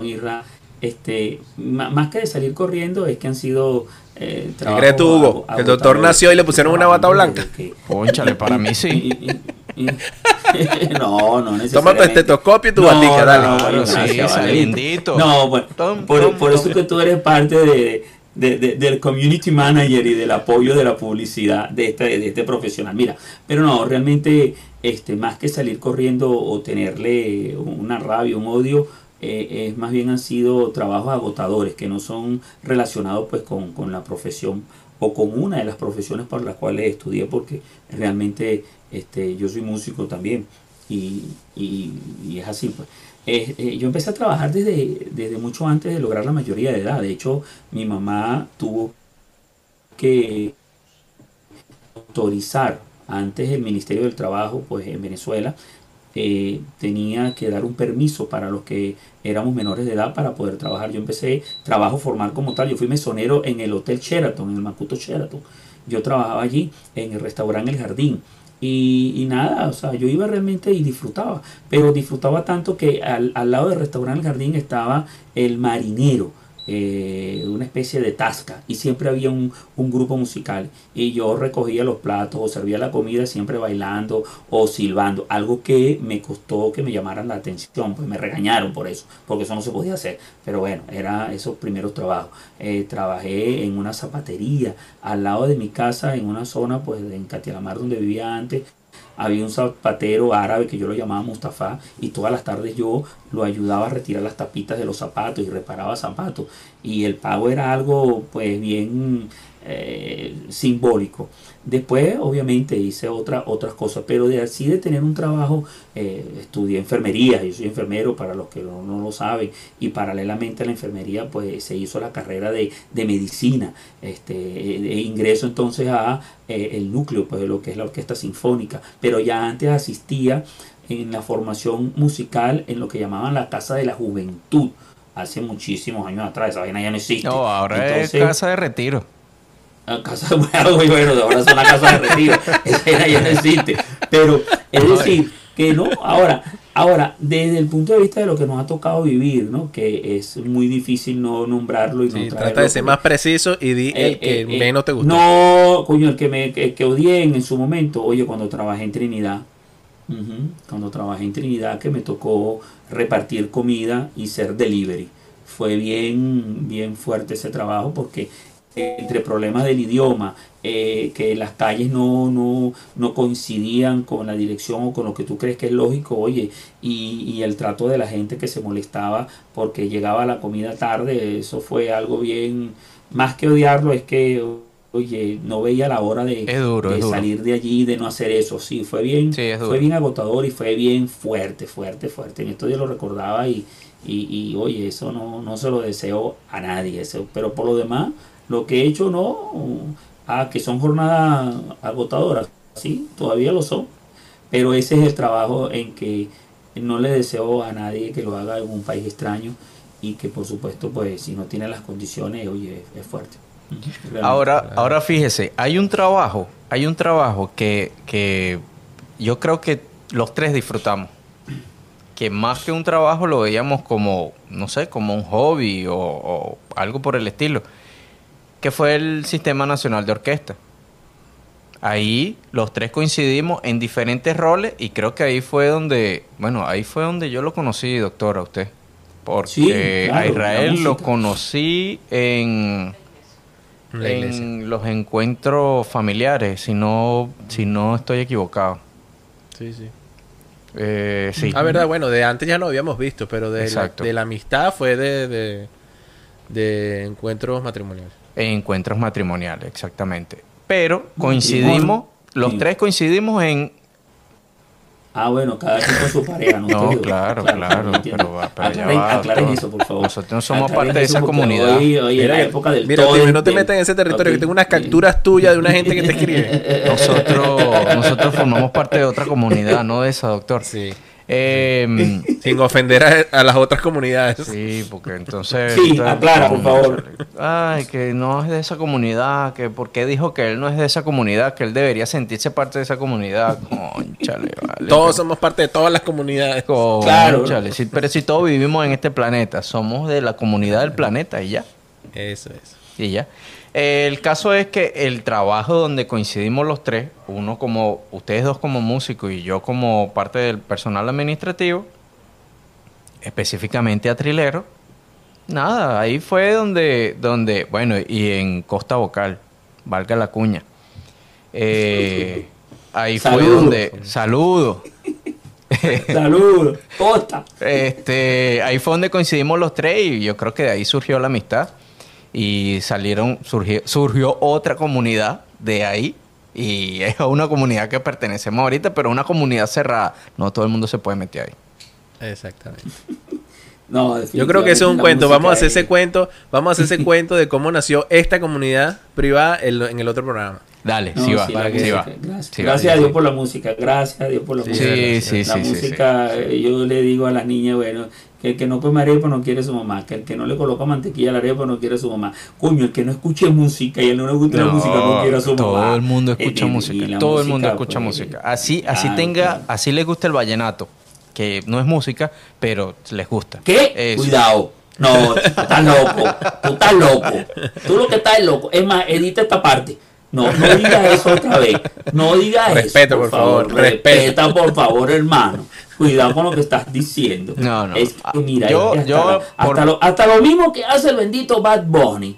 Irra. Este, más que de salir corriendo, es que han sido. Eh, ¿Qué trabajos crees tú, Hugo? ago- Que el doctor nació y le pusieron una bata blanca. Pónchale, para mí sí. no, no Toma tu necesariamente. estetoscopio y tu No, batica, no, dale. no, Claro, no, sí, gracias, vale. saliendito. No, bueno, Tom, por, tom, por eso que tú eres parte de, de- de- del community manager y del apoyo de la publicidad de este, de este profesional. Mira, pero no, realmente, este, más que salir corriendo o tenerle una rabia, un odio, eh, es más bien han sido trabajos agotadores que no son relacionados pues con, con la profesión o con una de las profesiones por las cuales estudié porque realmente este, yo soy músico también y, y- es así pues. Eh, yo empecé a trabajar desde, desde mucho antes de lograr la mayoría de edad. De hecho, mi mamá tuvo que autorizar antes el Ministerio del Trabajo, pues en Venezuela, eh, tenía que dar un permiso para los que éramos menores de edad para poder trabajar. Yo empecé trabajo formal como tal. Yo fui mesonero en el Hotel Sheraton, en el Macuto Sheraton. Yo trabajaba allí en el restaurante El Jardín. Y, y nada, o sea, yo iba realmente y disfrutaba. Pero disfrutaba tanto que al, al lado del restaurante El Jardín estaba el marinero eh, una especie de tasca y siempre había un, un grupo musical y yo recogía los platos o servía la comida siempre bailando o silbando, algo que me costó que me llamaran la atención, pues me regañaron por eso, porque eso no se podía hacer, pero bueno, era esos primeros trabajos. Eh, trabajé en una zapatería al lado de mi casa, en una zona pues en Catialamar donde vivía antes, había un zapatero árabe que yo lo llamaba Mustafa y todas las tardes yo lo ayudaba a retirar las tapitas de los zapatos y reparaba zapatos. Y el pago era algo pues bien eh, simbólico. Después obviamente hice otra, otras cosas, pero de así de tener un trabajo, eh, estudié enfermería, yo soy enfermero para los que no, no lo saben y paralelamente a la enfermería pues se hizo la carrera de, de medicina, este, e ingreso entonces a eh, el núcleo pues de lo que es la orquesta sinfónica, pero ya antes asistía en la formación musical en lo que llamaban la Casa de la Juventud, hace muchísimos años atrás, esa vaina ya no existe. No, ahora Entonces, es casa de retiro. A casa bueno, bueno, ahora son las casas de retiro, esa era ya no existe. Pero es decir, que no, ahora, ahora, desde el punto de vista de lo que nos ha tocado vivir, ¿no? Que es muy difícil no nombrarlo y no Sí, traerlo, trata de ser más preciso y di el eh, que eh, eh, menos te gustó. No, coño, el que me el que odié en, su momento, oye, cuando trabajé en Trinidad, cuando trabajé en Trinidad que me tocó repartir comida y ser delivery. Fue bien, bien fuerte ese trabajo porque entre problemas del idioma, eh, que las calles no, no, no coincidían con la dirección o con lo que tú crees que es lógico, oye, y, y el trato de la gente que se molestaba porque llegaba la comida tarde, eso fue algo bien, más que odiarlo, es que, oye, no veía la hora de, duro, salir de allí, de no hacer eso, sí, fue bien, Sí, fue bien agotador y fue bien fuerte, fuerte, fuerte. En estos días lo recordaba y, y, y, oye, eso no, no se lo deseo a nadie, eso, pero por lo demás, lo que he hecho no, ah, que son jornadas agotadoras, sí, todavía lo son, pero ese es el trabajo en que no le deseo a nadie que lo haga en un país extraño y que por supuesto, pues si no tiene las condiciones, oye, es fuerte. Ahora, ahora fíjese, hay un trabajo, hay un trabajo que, que yo creo que los tres disfrutamos. Que más que un trabajo lo veíamos como, no sé, como un hobby o algo por el estilo. Que fue el Sistema Nacional de Orquesta. Ahí los tres coincidimos en diferentes roles y creo que ahí fue donde, bueno, ahí fue donde yo lo conocí, doctor, a usted. Porque Sí, a Israel lo conocí en, En los encuentros familiares, si no, si no estoy equivocado. Sí, sí. Eh, sí. Ah, verdad, bueno, de antes ya lo habíamos visto, pero de, la, de la amistad fue de, de, de encuentros matrimoniales. Encuentros matrimoniales, exactamente. Pero coincidimos, los Sí. tres coincidimos en Ah, bueno, cada quien con su pareja, ¿no? No, claro, claro, pero va, pero ya Aclaren, va, aclaren doctor. eso, por favor. Nosotros no somos Aclaren parte de esa comunidad. Hoy, hoy en la Mira, época del mira, todo no te metas en ese territorio, que tengo unas capturas tuyas de una gente que te escribe. nosotros, nosotros formamos parte de otra comunidad, no de esa, doctor. Sí. Eh, Sin ofender a, a las otras comunidades. sí, porque entonces... Sí, aclara, por favor. Ay, que no es de esa comunidad, que por qué dijo que él no es de esa comunidad, que él debería sentirse parte de esa comunidad. Conchale, vale. Todos somos parte de todas las comunidades. Claro. Conchale, sí, pero si todos vivimos en este planeta, somos de la comunidad del planeta y ya. Eso es. Y ya. El caso es que el trabajo donde coincidimos los tres, uno como, ustedes dos como músicos y yo como parte del personal administrativo, específicamente a Trilero, nada, ahí fue donde, donde, bueno, y en Costa Vocal, valga la cuña. Eh, ahí fue donde, saludo. Saludos. Costa. Este, ahí fue donde coincidimos los tres y yo creo que de ahí surgió la amistad y salieron, surgió, surgió otra comunidad de ahí y es una comunidad que pertenecemos ahorita, pero una comunidad cerrada. No todo el mundo se puede meter ahí. Exactamente. No, Yo creo que eso es un cuento. Vamos a hacer ese cuento. Vamos a hacer ese cuento de cómo nació esta comunidad privada en, el otro programa. Dale, No, sí va, sí, la sí música, va. Gracias, Sí va, gracias a Dios por la música, gracias a Dios por la Sí, música. Sí, sí, la sí, sí, música, eh, yo le digo a las niñas, bueno, que el que no come arepa no quiere su mamá, que el que no le coloca mantequilla a la arepa no quiere a su mamá. Coño, el que no escuche música y el no le gusta la música no quiere a su mamá. todo el mundo escucha Eh, y- y música. Todo el mundo escucha pues, música. Así, así tenga, claro. así les gusta el vallenato, que no es música, pero les gusta. ¿Qué? Eso. Cuidado. No, tú estás loco. Tú estás loco. Tú lo que estás es loco. Es más, edita esta parte. No, no digas eso otra vez. No digas Respeto, eso. por favor, Respeta, por favor, hermano. Cuidado con lo que estás diciendo. No, no. Es que, mira, Yo- es que hasta, yo, hasta por- lo, hasta lo mismo que hace el bendito Bad Bunny.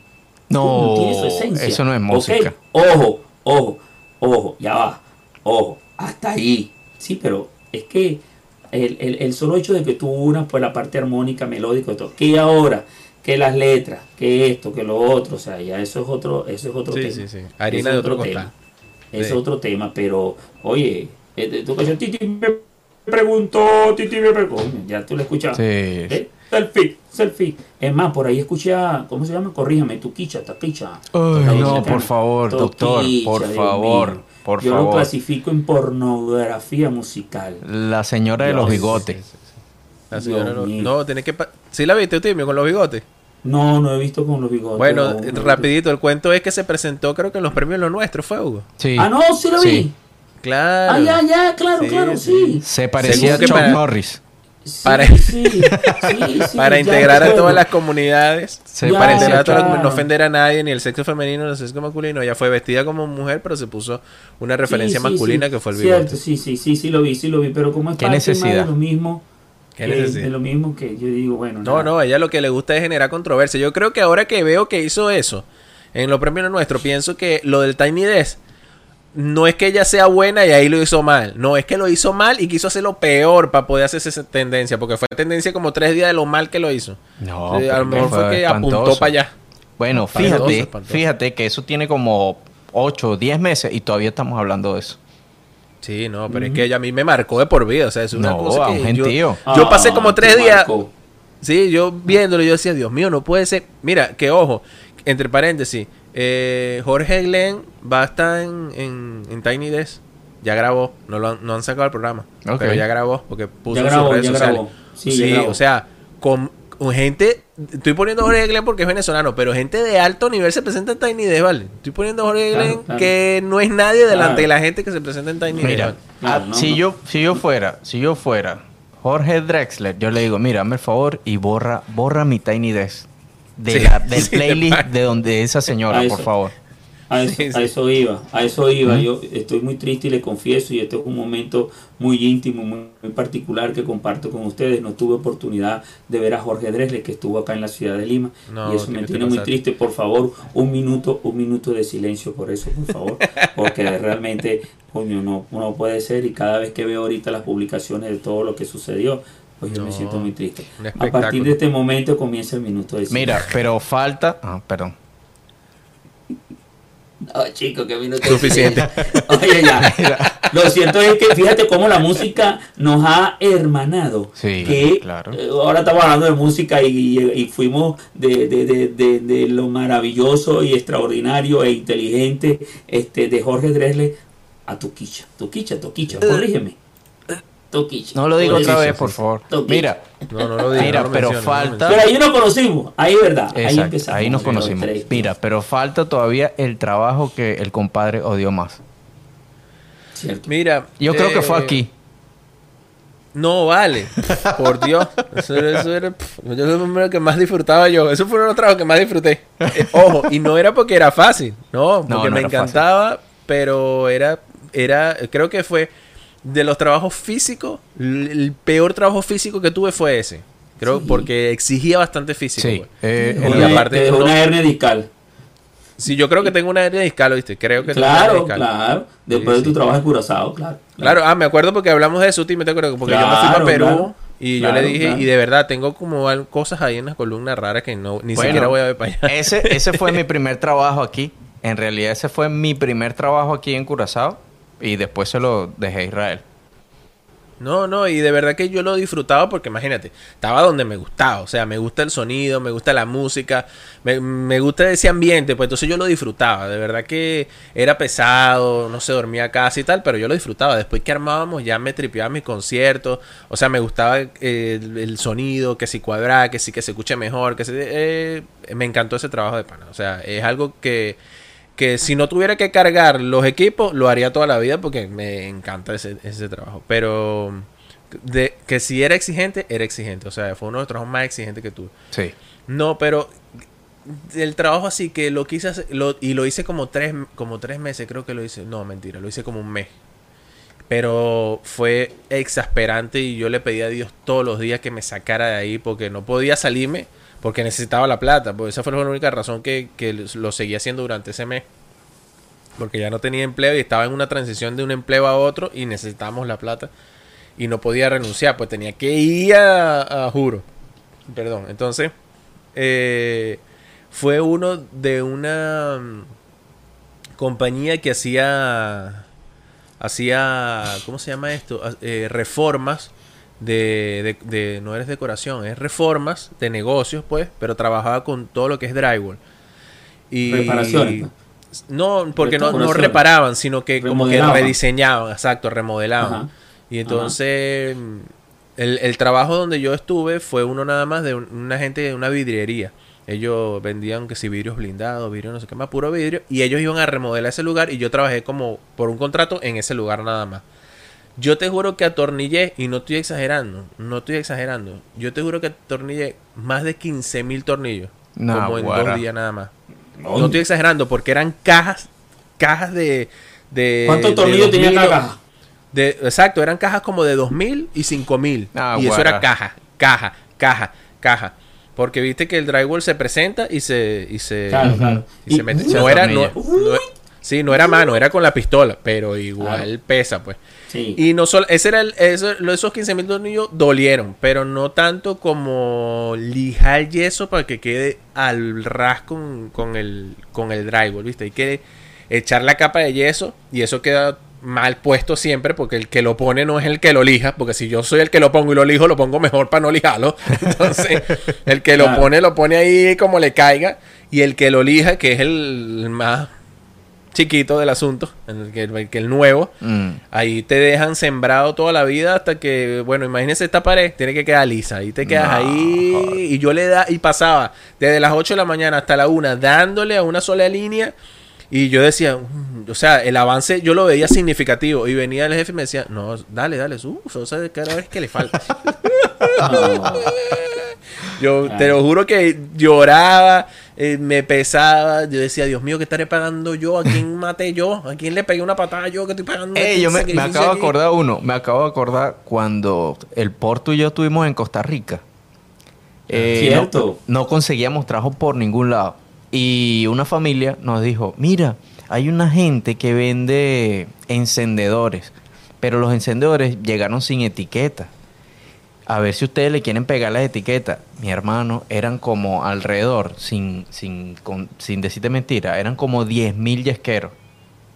No, tiene su esencia. eso no es música. Ojo, ojo, ojo, ya va. Ojo, hasta ahí. Sí, pero es que el, el- el solo hecho de que tú unas pues la parte armónica, melódica y todo, que ahora, que las letras, que esto, que lo otro, o sea, ya eso es otro, eso es otro Sí, tema. sí, sí. Harina Eso de es otro tema. costal. Es Sí. otro tema, pero, oye, tú que Titi me preguntó, Titi me preguntó, ya tú lo escuchabas. Sí. ¿Eh? Selfie, selfie. Es más, por ahí escuché a, ¿cómo se llama? Corríjame, Tuquicha, Taquicha. Ay, no, por favor, doctor, por favor, por Yo lo clasifico en pornografía musical. La señora de los bigotes. La señora Dios no, mío. no, tiene que... ¿Sí la viste, Timio, con los bigotes? No, no he visto con los bigotes. Bueno, no, no. rapidito, el cuento es que se presentó creo que en los premios Lo Nuestro, fue Hugo. Sí. Ah, no, sí lo Sí. vi. Claro. Ah, ya, ya, claro, Sí, claro, sí. sí. Se parecía a Según que Chuck para- Norris. Sí, Para- sí, sí, sí, para ya integrar a todas las comunidades. Se Ya, para parecía integrar a a todas las Chuck comunidades, no claro. ofender a nadie, ni el sexo femenino, ni el sexo masculino. Ella fue vestida como mujer, pero se puso una referencia masculina sí. que fue el bigote. Cierto, sí, sí, sí, sí lo vi, sí lo vi, pero como es ¿Qué parte más necesidad? de lo mismo, ¿Qué que- necesidad? de lo mismo que yo digo, bueno, No, nada. no, ella lo que le gusta es generar controversia. Yo creo que ahora que veo que hizo eso en los premios nuestros, pienso que lo del Tiny Desk no es que ella sea buena y ahí lo hizo mal. No, es que lo hizo mal y quiso hacerlo peor para poder hacer esa tendencia. Porque fue tendencia como tres días de lo mal que lo hizo. No, Sí, a lo mejor fue que espantoso. apuntó para allá. Bueno, Espantoso, fíjate, espantoso. fíjate que eso tiene como 8 o 10 meses y todavía estamos hablando de eso. Sí, no, pero es que ella a mí me marcó de por vida. O sea, es una No, cosa que un yo, gentío. yo pasé como Ah, tres días. Sí, yo viéndolo, yo decía, Dios mío, no puede ser. Mira, que ojo, entre paréntesis, eh, Jorge Glenn va a estar en, en, en Tiny Desk. Ya grabó, no, lo han, no han sacado el programa, pero ya grabó porque puso Ya en grabó, sus redes ya sociales. grabó. Sí, Sí, ya grabó. o sea, con gente, estoy poniendo a Jorge Glenn porque es venezolano, pero gente de alto nivel se presenta en Tiny Desk, ¿vale? Estoy poniendo a Jorge Glenn claro. que no es nadie delante Claro. de la gente que se presenta en Tiny Desk. Mira, ¿vale? Claro, ah, no, si no. yo si yo fuera, si yo fuera Jorge Drexler, yo le digo, mira, hazme el favor y borra borra mi Tiny Desk de Sí, la- del sí, playlist de donde esa señora, Ah, por favor. A eso, Sí, sí. a eso iba, a eso iba. Yo estoy muy triste y le confieso, y este es un momento muy íntimo, muy, muy particular que comparto con ustedes. No tuve oportunidad de ver a Jorge Dresle, que estuvo acá en la ciudad de Lima, No, y eso ¿qué me tiene muy triste. Por favor, un minuto, un minuto de silencio por eso, por favor, porque realmente, coño, no, no puede ser. Y cada vez que veo ahorita las publicaciones de todo lo que sucedió, pues yo me siento muy triste. A partir de este momento comienza el minuto de silencio. Mira, pero falta, ah, perdón. No, chico, que a mí no te Suficiente. Oye, ya. Lo cierto es que fíjate cómo la música nos ha hermanado. Sí, que, claro. eh, ahora estamos hablando de música y, y fuimos de, de, de, de, de lo maravilloso y extraordinario e inteligente este, de Jorge Dresle a Toquicha. Toquicha, Toquicha, corrígeme. No lo digo otra vez, por favor. Mira, No, no lo digo. Mira, no lo pero menciono, no lo falta- Pero ahí nos conocimos, ahí es verdad. ahí empezamos. ahí nos conocimos. tres. Mira, pero falta todavía el trabajo que el compadre odió más. Cierto. Mira. Yo creo que fue eh, aquí. No vale, por Dios. Eso, era- eso era, pf, yo era lo que más disfrutaba yo. Eso fue uno de los trabajos que más disfruté. Eh, ojo, y no era porque era fácil, no, porque No, no me encantaba, pero era, era, creo que fue de los trabajos físicos, el peor trabajo físico que tuve fue ese. Creo, Sí. porque exigía bastante físico. Sí. güey. eh, Y Una- aparte te dejó no- una hernia discal. Sí, yo creo que tengo una hernia discal, ¿viste? Creo que tengo una hernia Claro, discal. claro. Después Sí, de tu sí. trabajo en Curazao, claro. Claro, ah, me acuerdo porque hablamos de eso, Tim, me acuerdo, porque yo me fui Claro, para Perú claro. y yo Claro, le dije, claro. y de verdad, tengo como cosas ahí en las columnas raras que no, ni Bueno, siquiera voy a ver para allá. Ese, ese fue mi primer trabajo aquí. En realidad ese fue mi primer trabajo aquí en Curazao y después se lo dejé a Israel. No, no, y de verdad que yo lo disfrutaba porque imagínate, estaba donde me gustaba, o sea, me gusta el sonido, me gusta la música, me, me gusta ese ambiente, pues entonces yo lo disfrutaba, de verdad que era pesado, no se dormía casi y tal, pero yo lo disfrutaba, después que armábamos ya me tripeaba mis conciertos, o sea, me gustaba eh, el, el sonido, que si cuadra, que si que se escuche mejor, que si, eh, me encantó ese trabajo de pana, o sea, es algo que que si no tuviera que cargar los equipos, lo haría toda la vida porque me encanta ese, ese trabajo. Pero de, que si era exigente, era exigente. O sea, fue uno de los trabajos más exigentes que tuve. Sí. No, pero el trabajo así que lo quise hacer, lo- y lo hice como tres, como tres meses, creo que lo hice. No, mentira, lo hice como un mes. Pero fue exasperante y yo le pedí a Dios todos los días que me sacara de ahí porque no podía salirme porque necesitaba la plata. Pues esa fue la única razón que, lo seguía haciendo durante ese mes. Porque ya no tenía empleo y estaba en una transición de un empleo a otro y necesitábamos la plata. Y no podía renunciar, pues tenía que ir a, a juro. Perdón, entonces eh, fue uno de una mm, compañía que hacía hacía cómo se llama esto Ah, Eh, reformas de, de, de- no eres decoración es reformas de negocios pues pero trabajaba con todo lo que es drywall y Reparaciones, no porque no, reparaban sino que como que rediseñaban exacto remodelaban Ajá. y entonces el, el trabajo donde yo estuve fue uno nada más de un- una gente de una vidriería. Ellos vendían que si vidrios blindados, vidrios no sé qué más, puro vidrio. Y ellos iban a remodelar ese lugar y yo trabajé como por un contrato en ese lugar nada más. Yo te juro que atornillé, y no estoy exagerando, no estoy exagerando. Yo te juro que atornillé más de 15 mil tornillos. Nah, como en guara. dos días nada más. No estoy exagerando porque eran cajas, cajas de... de ¿Cuántos tornillos tenía 2000 cada caja? de, exacto, eran cajas como de 2000 y 5000. Ah, y eso era caja, caja, caja, caja. Porque viste que el drywall se presenta y se y se Claro, claro. y se mete. No era no- sí, no era mano, era con la pistola, pero igual pesa, pues. Sí. Y no solo, ese era el, eso- esos 15 mil tornillos dolieron, pero no tanto como lijar yeso para que quede al ras con, con el, con el drywall, ¿viste? Hay que echar la capa de yeso y eso queda mal puesto siempre porque el que lo pone no es el que lo lija, porque si yo soy el que lo pongo y lo lijo, lo pongo mejor para no lijarlo. Entonces, el que lo Claro. pone, lo pone ahí como le caiga y el que lo lija, que es el más chiquito del asunto, el que, el que el nuevo, Mm. Ahí te dejan sembrado toda la vida hasta que, bueno, imagínese esta pared, tiene que quedar lisa. Ahí te quedas No, ahí joder. y yo le da y pasaba desde las 8 de la mañana hasta la 1 dándole a una sola línea y yo decía, "Mm", o sea, el avance yo lo veía significativo y venía el jefe y me decía, "No, dale, dale, su, o sea, cada vez que le falta." No. Yo te lo juro que lloraba, eh, me pesaba, yo decía, Dios mío, ¿qué estaré pagando yo? ¿A quién maté yo? ¿A quién le pegué una patada yo que estoy pagando? Ey, este yo me, me acabo de aquí?" acordar uno. Me acabo de acordar cuando el Porto y yo estuvimos en Costa Rica. Eh, Cierto. No, no conseguíamos trabajo por ningún lado. Y una familia nos dijo, mira, hay una gente que vende encendedores, pero los encendedores llegaron sin etiqueta. a ver si ustedes le quieren pegar las etiquetas. Mi hermano, eran como alrededor, sin, sin, sin decirte mentira, eran como 10.000 yesqueros.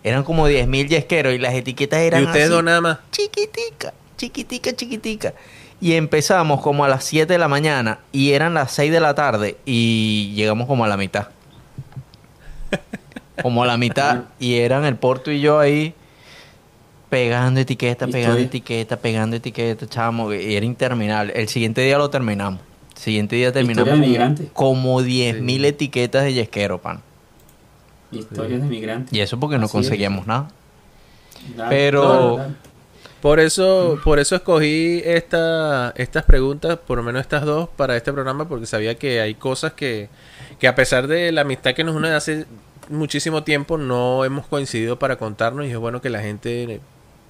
Eran como 10.000 yesqueros y las etiquetas eran ¿Y ustedes dos nada más? Chiquitica, chiquitica, chiquitica. Y empezamos como a las 7 de la mañana y eran las 6 de la tarde y llegamos como a la mitad. como a la mitad y eran el Porto y yo ahí pegando etiqueta, pegando etiqueta, pegando etiqueta, chamo, y era interminable. El siguiente día lo terminamos. El siguiente día terminamos como 10.000 etiquetas de yesquero, pan. Historias de migrantes. Y eso porque no conseguíamos nada. Pero por eso, por eso escogí esta, estas preguntas, por lo menos estas dos, para este programa, porque sabía que hay cosas que, que a pesar de la amistad que nos une hace muchísimo tiempo, no hemos coincidido para contarnos y es bueno que la gente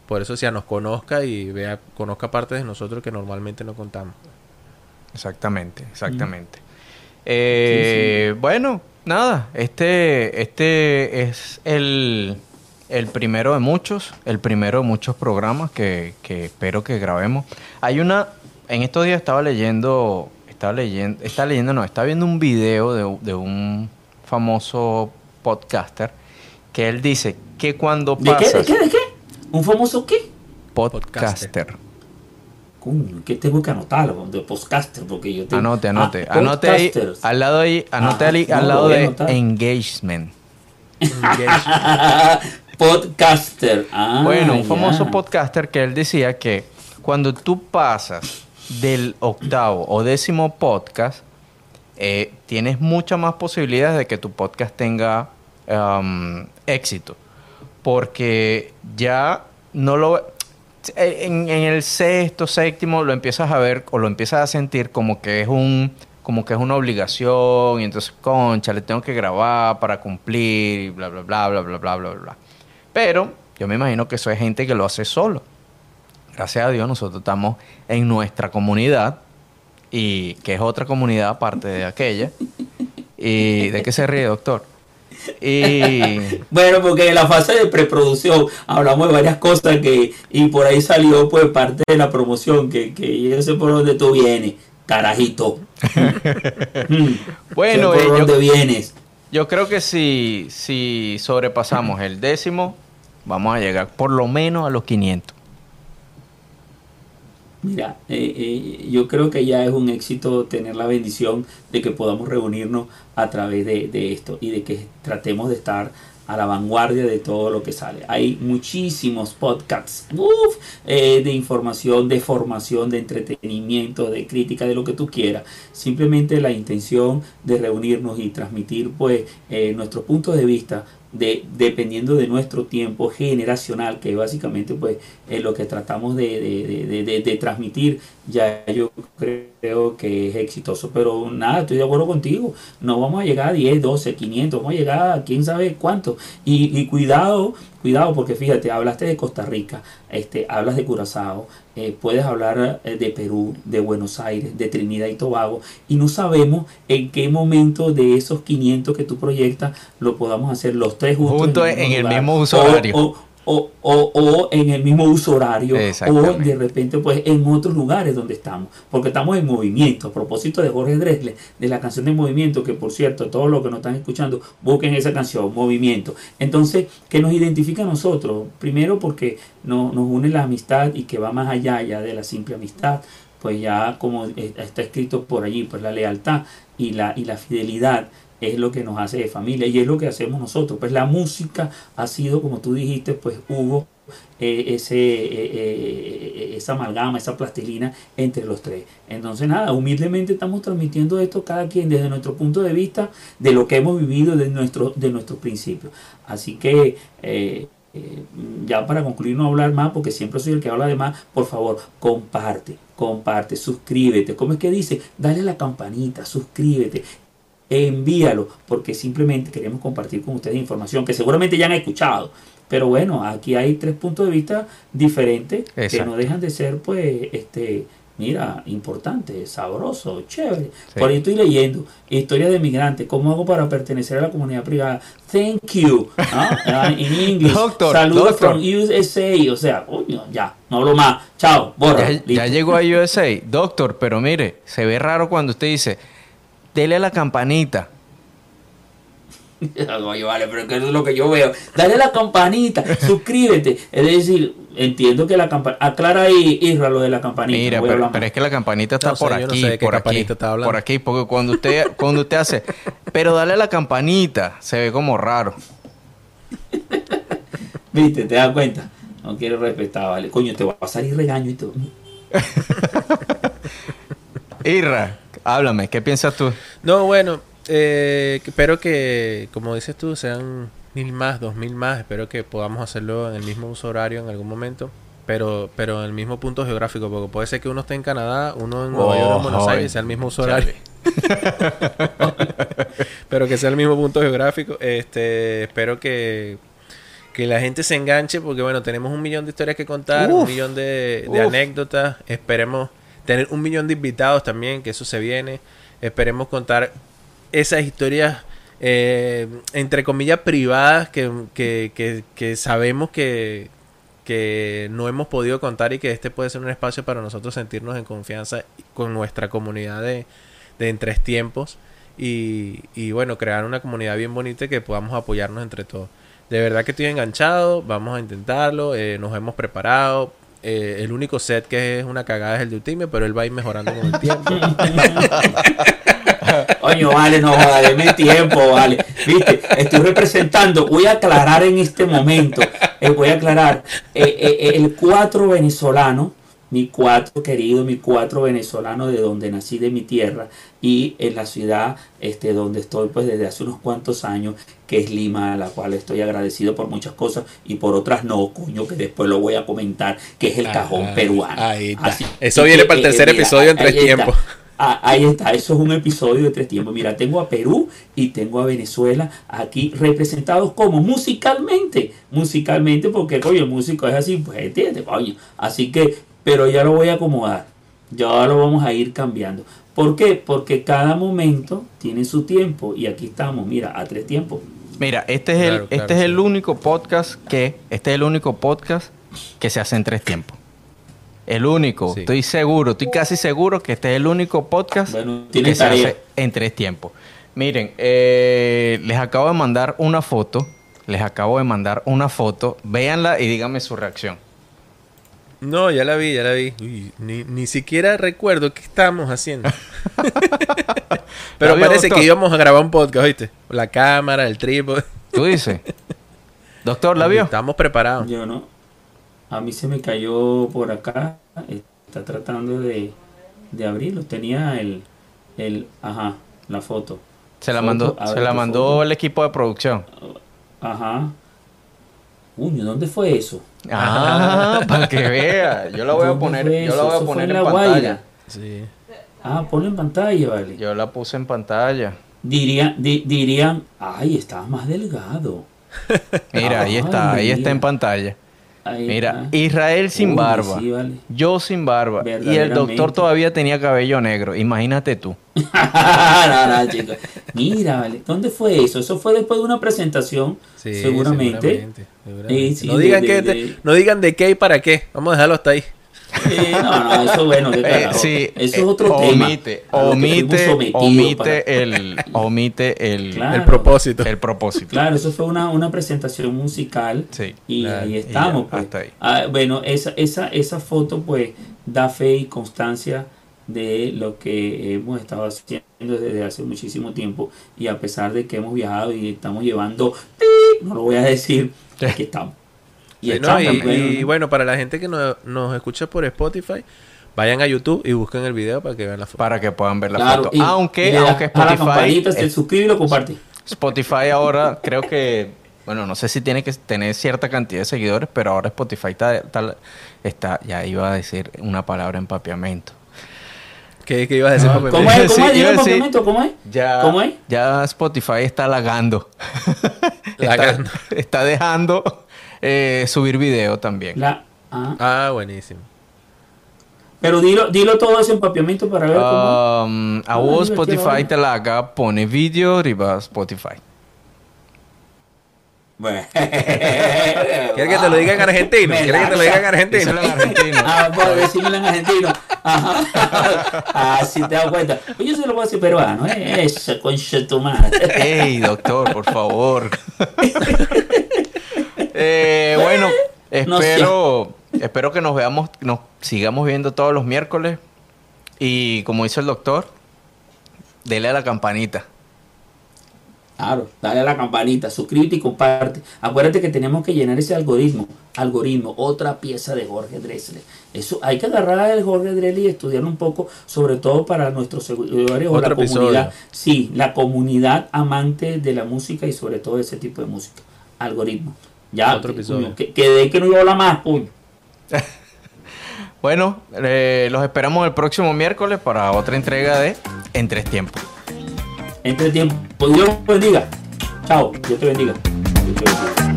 por eso sea nos conozca y vea, conozca partes de nosotros que normalmente no contamos. Exactamente, exactamente. Eh, bueno, nada, este, este es el, el, primero de muchos, el primero de muchos programas que, que, espero que grabemos. Hay una, en estos días estaba leyendo, estaba leyendo, está leyendo, no, estaba viendo un video de, de un famoso podcaster que él dice que cuando pasas... ¿De qué? ¿De qué? ¿Un famoso qué? Podcaster. ¿Qué tengo que anotarlo? De podcaster, porque yo tengo... Anote, anote. Ah, anote ahí, al lado ahí, anote ahí, al lado de engagement. podcaster. Ah, bueno, un famoso podcaster que él decía que cuando tú pasas del octavo o décimo podcast, eh, tienes muchas más posibilidades de que tu podcast tenga um, éxito porque ya no lo... En, el sexto, séptimo lo empiezas a ver o lo empiezas a sentir como que es un como que es una obligación y entonces, concha, le tengo que grabar para cumplir y bla, bla, bla, bla, bla, bla, bla, bla. Pero yo me imagino que eso es gente que lo hace solo. Gracias a Dios nosotros estamos en nuestra comunidad y que es otra comunidad aparte de aquella. ¿Y de qué se ríe, doctor? Y... bueno, porque en la fase de preproducción hablamos de varias cosas que y por ahí salió pues parte de la promoción que, que yo sé por dónde tú vienes, carajito. Mm. bueno, por dónde vienes. Yo creo que si, si sobrepasamos el décimo, vamos a llegar por lo menos a los 500. Mira, eh, eh, yo creo que ya es un éxito tener la bendición de que podamos reunirnos a través de, esto y de que tratemos de estar a la vanguardia de todo lo que sale. Hay muchísimos podcasts eh, de información, de formación, de entretenimiento, de crítica, de lo que tú quieras. Simplemente la intención de reunirnos y transmitir pues nuestro punto de vista de, dependiendo de nuestro tiempo generacional, que básicamente pues es lo que tratamos de, de, transmitir, ya yo creo que es exitoso. Pero nada, estoy de acuerdo contigo, no vamos a llegar a 10, 12, 500, vamos a llegar a quién sabe cuánto. Y, y cuidado Cuidado porque fíjate, hablaste de Costa Rica, este, hablas de Curazao, eh, puedes hablar eh, de Perú, de Buenos Aires, de Trinidad y Tobago y no sabemos en qué momento de esos 500 que tú proyectas lo podamos hacer los tres juntos. en el mismo, uso horario o, o, o, en el mismo uso horario o de repente pues en otros lugares donde estamos porque estamos en movimiento. A propósito de Jorge Dresle de la canción de movimiento que por cierto todos los que nos están escuchando busquen esa canción movimiento. Entonces que nos identifica a nosotros primero porque nos une la amistad y que va más allá ya de la simple amistad pues ya como está escrito por allí pues la lealtad y la, y la fidelidad es lo que nos hace de familia y es lo que hacemos nosotros. Pues la música ha sido, como tú dijiste, pues hubo eh, eh, eh, esa amalgama, esa plastilina entre los tres. Entonces nada, humildemente estamos transmitiendo esto cada quien desde nuestro punto de vista, de lo que hemos vivido, de, nuestro, de nuestros principios. Así que... ya para concluir no hablar más porque siempre soy el que habla de más por favor comparte comparte suscríbete ¿cómo es que dice? dale a la campanita suscríbete envíalo, porque simplemente queremos compartir con ustedes información que seguramente ya han escuchado. Pero bueno, aquí hay tres puntos de vista diferentes que no dejan de ser, pues, este, mira, importante, sabroso, chévere. Por ahí estoy leyendo historias de migrantes. ¿Cómo hago para pertenecer a la comunidad privada? Thank you. ¿ah? Ah, en inglés. Saludos from USA. O sea, ya, no hablo más. Chao, borra. Ya, ya, llegó a USA. Doctor, pero mire, se ve raro cuando usted dice, dele a la campanita. Oye, vale, pero que es lo que yo veo. Dale a la campanita, suscríbete. Es decir, entiendo que la campanita. Aclara ahí, Isra, lo de la campanita. Mira, pero, es que la campanita está por aquí, por aquí, por aquí, porque cuando usted, cuando usted hace, pero dale a la campanita, se ve como raro. Viste, te das cuenta. No quiero respetar, vale. Coño, te va a salir regaño y todo. Irra, háblame, ¿qué piensas tú? No, bueno, eh, espero que, como dices tú, sean mil más, dos mil más. Espero que podamos hacerlo en el mismo uso horario en algún momento. Pero, pero en el mismo punto geográfico, porque puede ser que uno esté en Canadá, uno en Nueva York, en Buenos Aires, sea el mismo uso horario. pero que sea el mismo punto geográfico. Este, espero que, que la gente se enganche, porque bueno, tenemos un millón de historias que contar, un millón de, de anécdotas. Esperemos tener un millón de invitados también, que eso se viene. Esperemos contar esas historias eh, entre comillas, privadas que, que, que, sabemos que, que no hemos podido contar y que este puede ser un espacio para nosotros sentirnos en confianza con nuestra comunidad de, de en tres tiempos y, y bueno, crear una comunidad bien bonita que podamos apoyarnos entre todos. De verdad que estoy enganchado, vamos a intentarlo, eh, nos hemos preparado. Eh, el único set que es una cagada es el de Ultimate, pero él va a ir mejorando con el tiempo. Coño, vale, no deme tiempo, vale. Viste, estoy representando, voy a aclarar en este momento, eh, voy a aclarar, eh, eh, el cuatro venezolano, mi cuatro querido, mi cuatro venezolano de donde nací, de mi tierra, y en la ciudad este, donde estoy pues desde hace unos cuantos años, que es Lima, a la cual estoy agradecido por muchas cosas y por otras no, coño, que después lo voy a comentar, que es el cajón peruano. Ahí Eso viene para el tercer episodio en tres tiempos. Ah, ahí está, eso es un episodio de tres tiempos. Mira, tengo a Perú y tengo a Venezuela aquí representados como musicalmente. Musicalmente, porque coño, el músico es así, pues entiende, coño. Así que, pero ya lo voy a acomodar. Ya lo vamos a ir cambiando. ¿Por qué? Porque cada momento tiene su tiempo. Y aquí estamos, mira, a tres tiempos. Mira, este es el, este es el único podcast que, este es el único podcast que se hace en tres tiempos. El único, estoy seguro, estoy casi seguro que este es el único podcast que se hace en tres tiempos. Miren, eh, les acabo de mandar una foto, les acabo de mandar una foto, véanla y díganme su reacción. No, ya la vi, ya la vi. ni, siquiera recuerdo qué estábamos haciendo. Pero parece que íbamos a grabar un podcast, ¿viste? La cámara, el trípode. ¿Tú dices? Doctor, ¿la vio? Estamos preparados. Yo no. A mí se me cayó por acá. Está tratando de, de abrirlo. Tenía el, el, ajá, la foto. Se la mandó, se la mandó el equipo de producción. Ajá. Uy, ¿dónde fue eso? Ah, para que vea. Yo la voy a poner, yo la voy a poner en, pantalla. Sí. Ah, ponlo en pantalla, vale. Yo la puse en pantalla. Dirían, dirían, ay, estaba más delgado. Mira, ahí está, ahí está en pantalla. Mira, Israel sin barba, yo sin barba y el doctor todavía tenía cabello negro. Imagínate tú. Mira, vale. ¿dónde fue eso? Eso fue después de una presentación, seguramente. no, digan que no digan de qué y para qué. Vamos a dejarlo hasta ahí no, no, eso bueno, eh, sí, eso es otro omite, tema. Omite, omite el, omite el, el propósito. El propósito. Claro, eso fue una, una presentación musical. Sí. Y ahí estamos. pues. Ah, bueno, esa, esa, esa foto pues da fe y constancia de lo que hemos estado haciendo desde hace muchísimo tiempo y a pesar de que hemos viajado y estamos llevando, no lo voy a decir, aquí estamos. Y, bueno, para la gente que nos escucha por Spotify, vayan a YouTube y busquen el video para que vean la foto. Para que puedan ver la foto. aunque, aunque Spotify. suscribe y lo comparte. Spotify ahora creo que. Bueno, no sé si tiene que tener cierta cantidad de seguidores, pero ahora Spotify está, está, ya iba a decir una palabra empapeamiento. ¿Qué, qué ibas a decir? ¿Cómo es? ¿Cómo es? ¿Cómo es? Ya, ¿Cómo es? Ya Spotify está lagando. lagando. está dejando eh, subir video también. ah. buenísimo. Pero dilo, dilo todo ese empapiamiento para ver cómo. Um, a vos Spotify te la haga, pone vídeo arriba Spotify. Bueno. ¿Quieres que te lo diga en argentino? ¿Quieres que te lo diga en argentino? en argentino. ah, puedo decirlo en argentino. Ajá. Ah, sí, te das cuenta. Yo se lo voy a decir peruano, ¿eh? Esa concha tu madre. Ey, doctor, por favor. eh, bueno, espero, espero que nos veamos, nos sigamos viendo todos los miércoles. Y como dice el doctor, dele a la campanita. Claro, dale a la campanita, suscríbete y comparte. Acuérdate que tenemos que llenar ese algoritmo. Algoritmo, otra pieza de Jorge Dressler. Eso hay que agarrar el Jorge Dressler y estudiar un poco, sobre todo para nuestros seguidores o la comunidad. Sí, la comunidad amante de la música y sobre todo ese tipo de música. Algoritmo. Ya, Otro episodio. que, que, que no iba a hablar más, bueno, eh, los esperamos el próximo miércoles para otra entrega de En Tres Tiempos entre tiempo. Dios bendiga. Chao. Dios te bendiga. Dios te bendiga.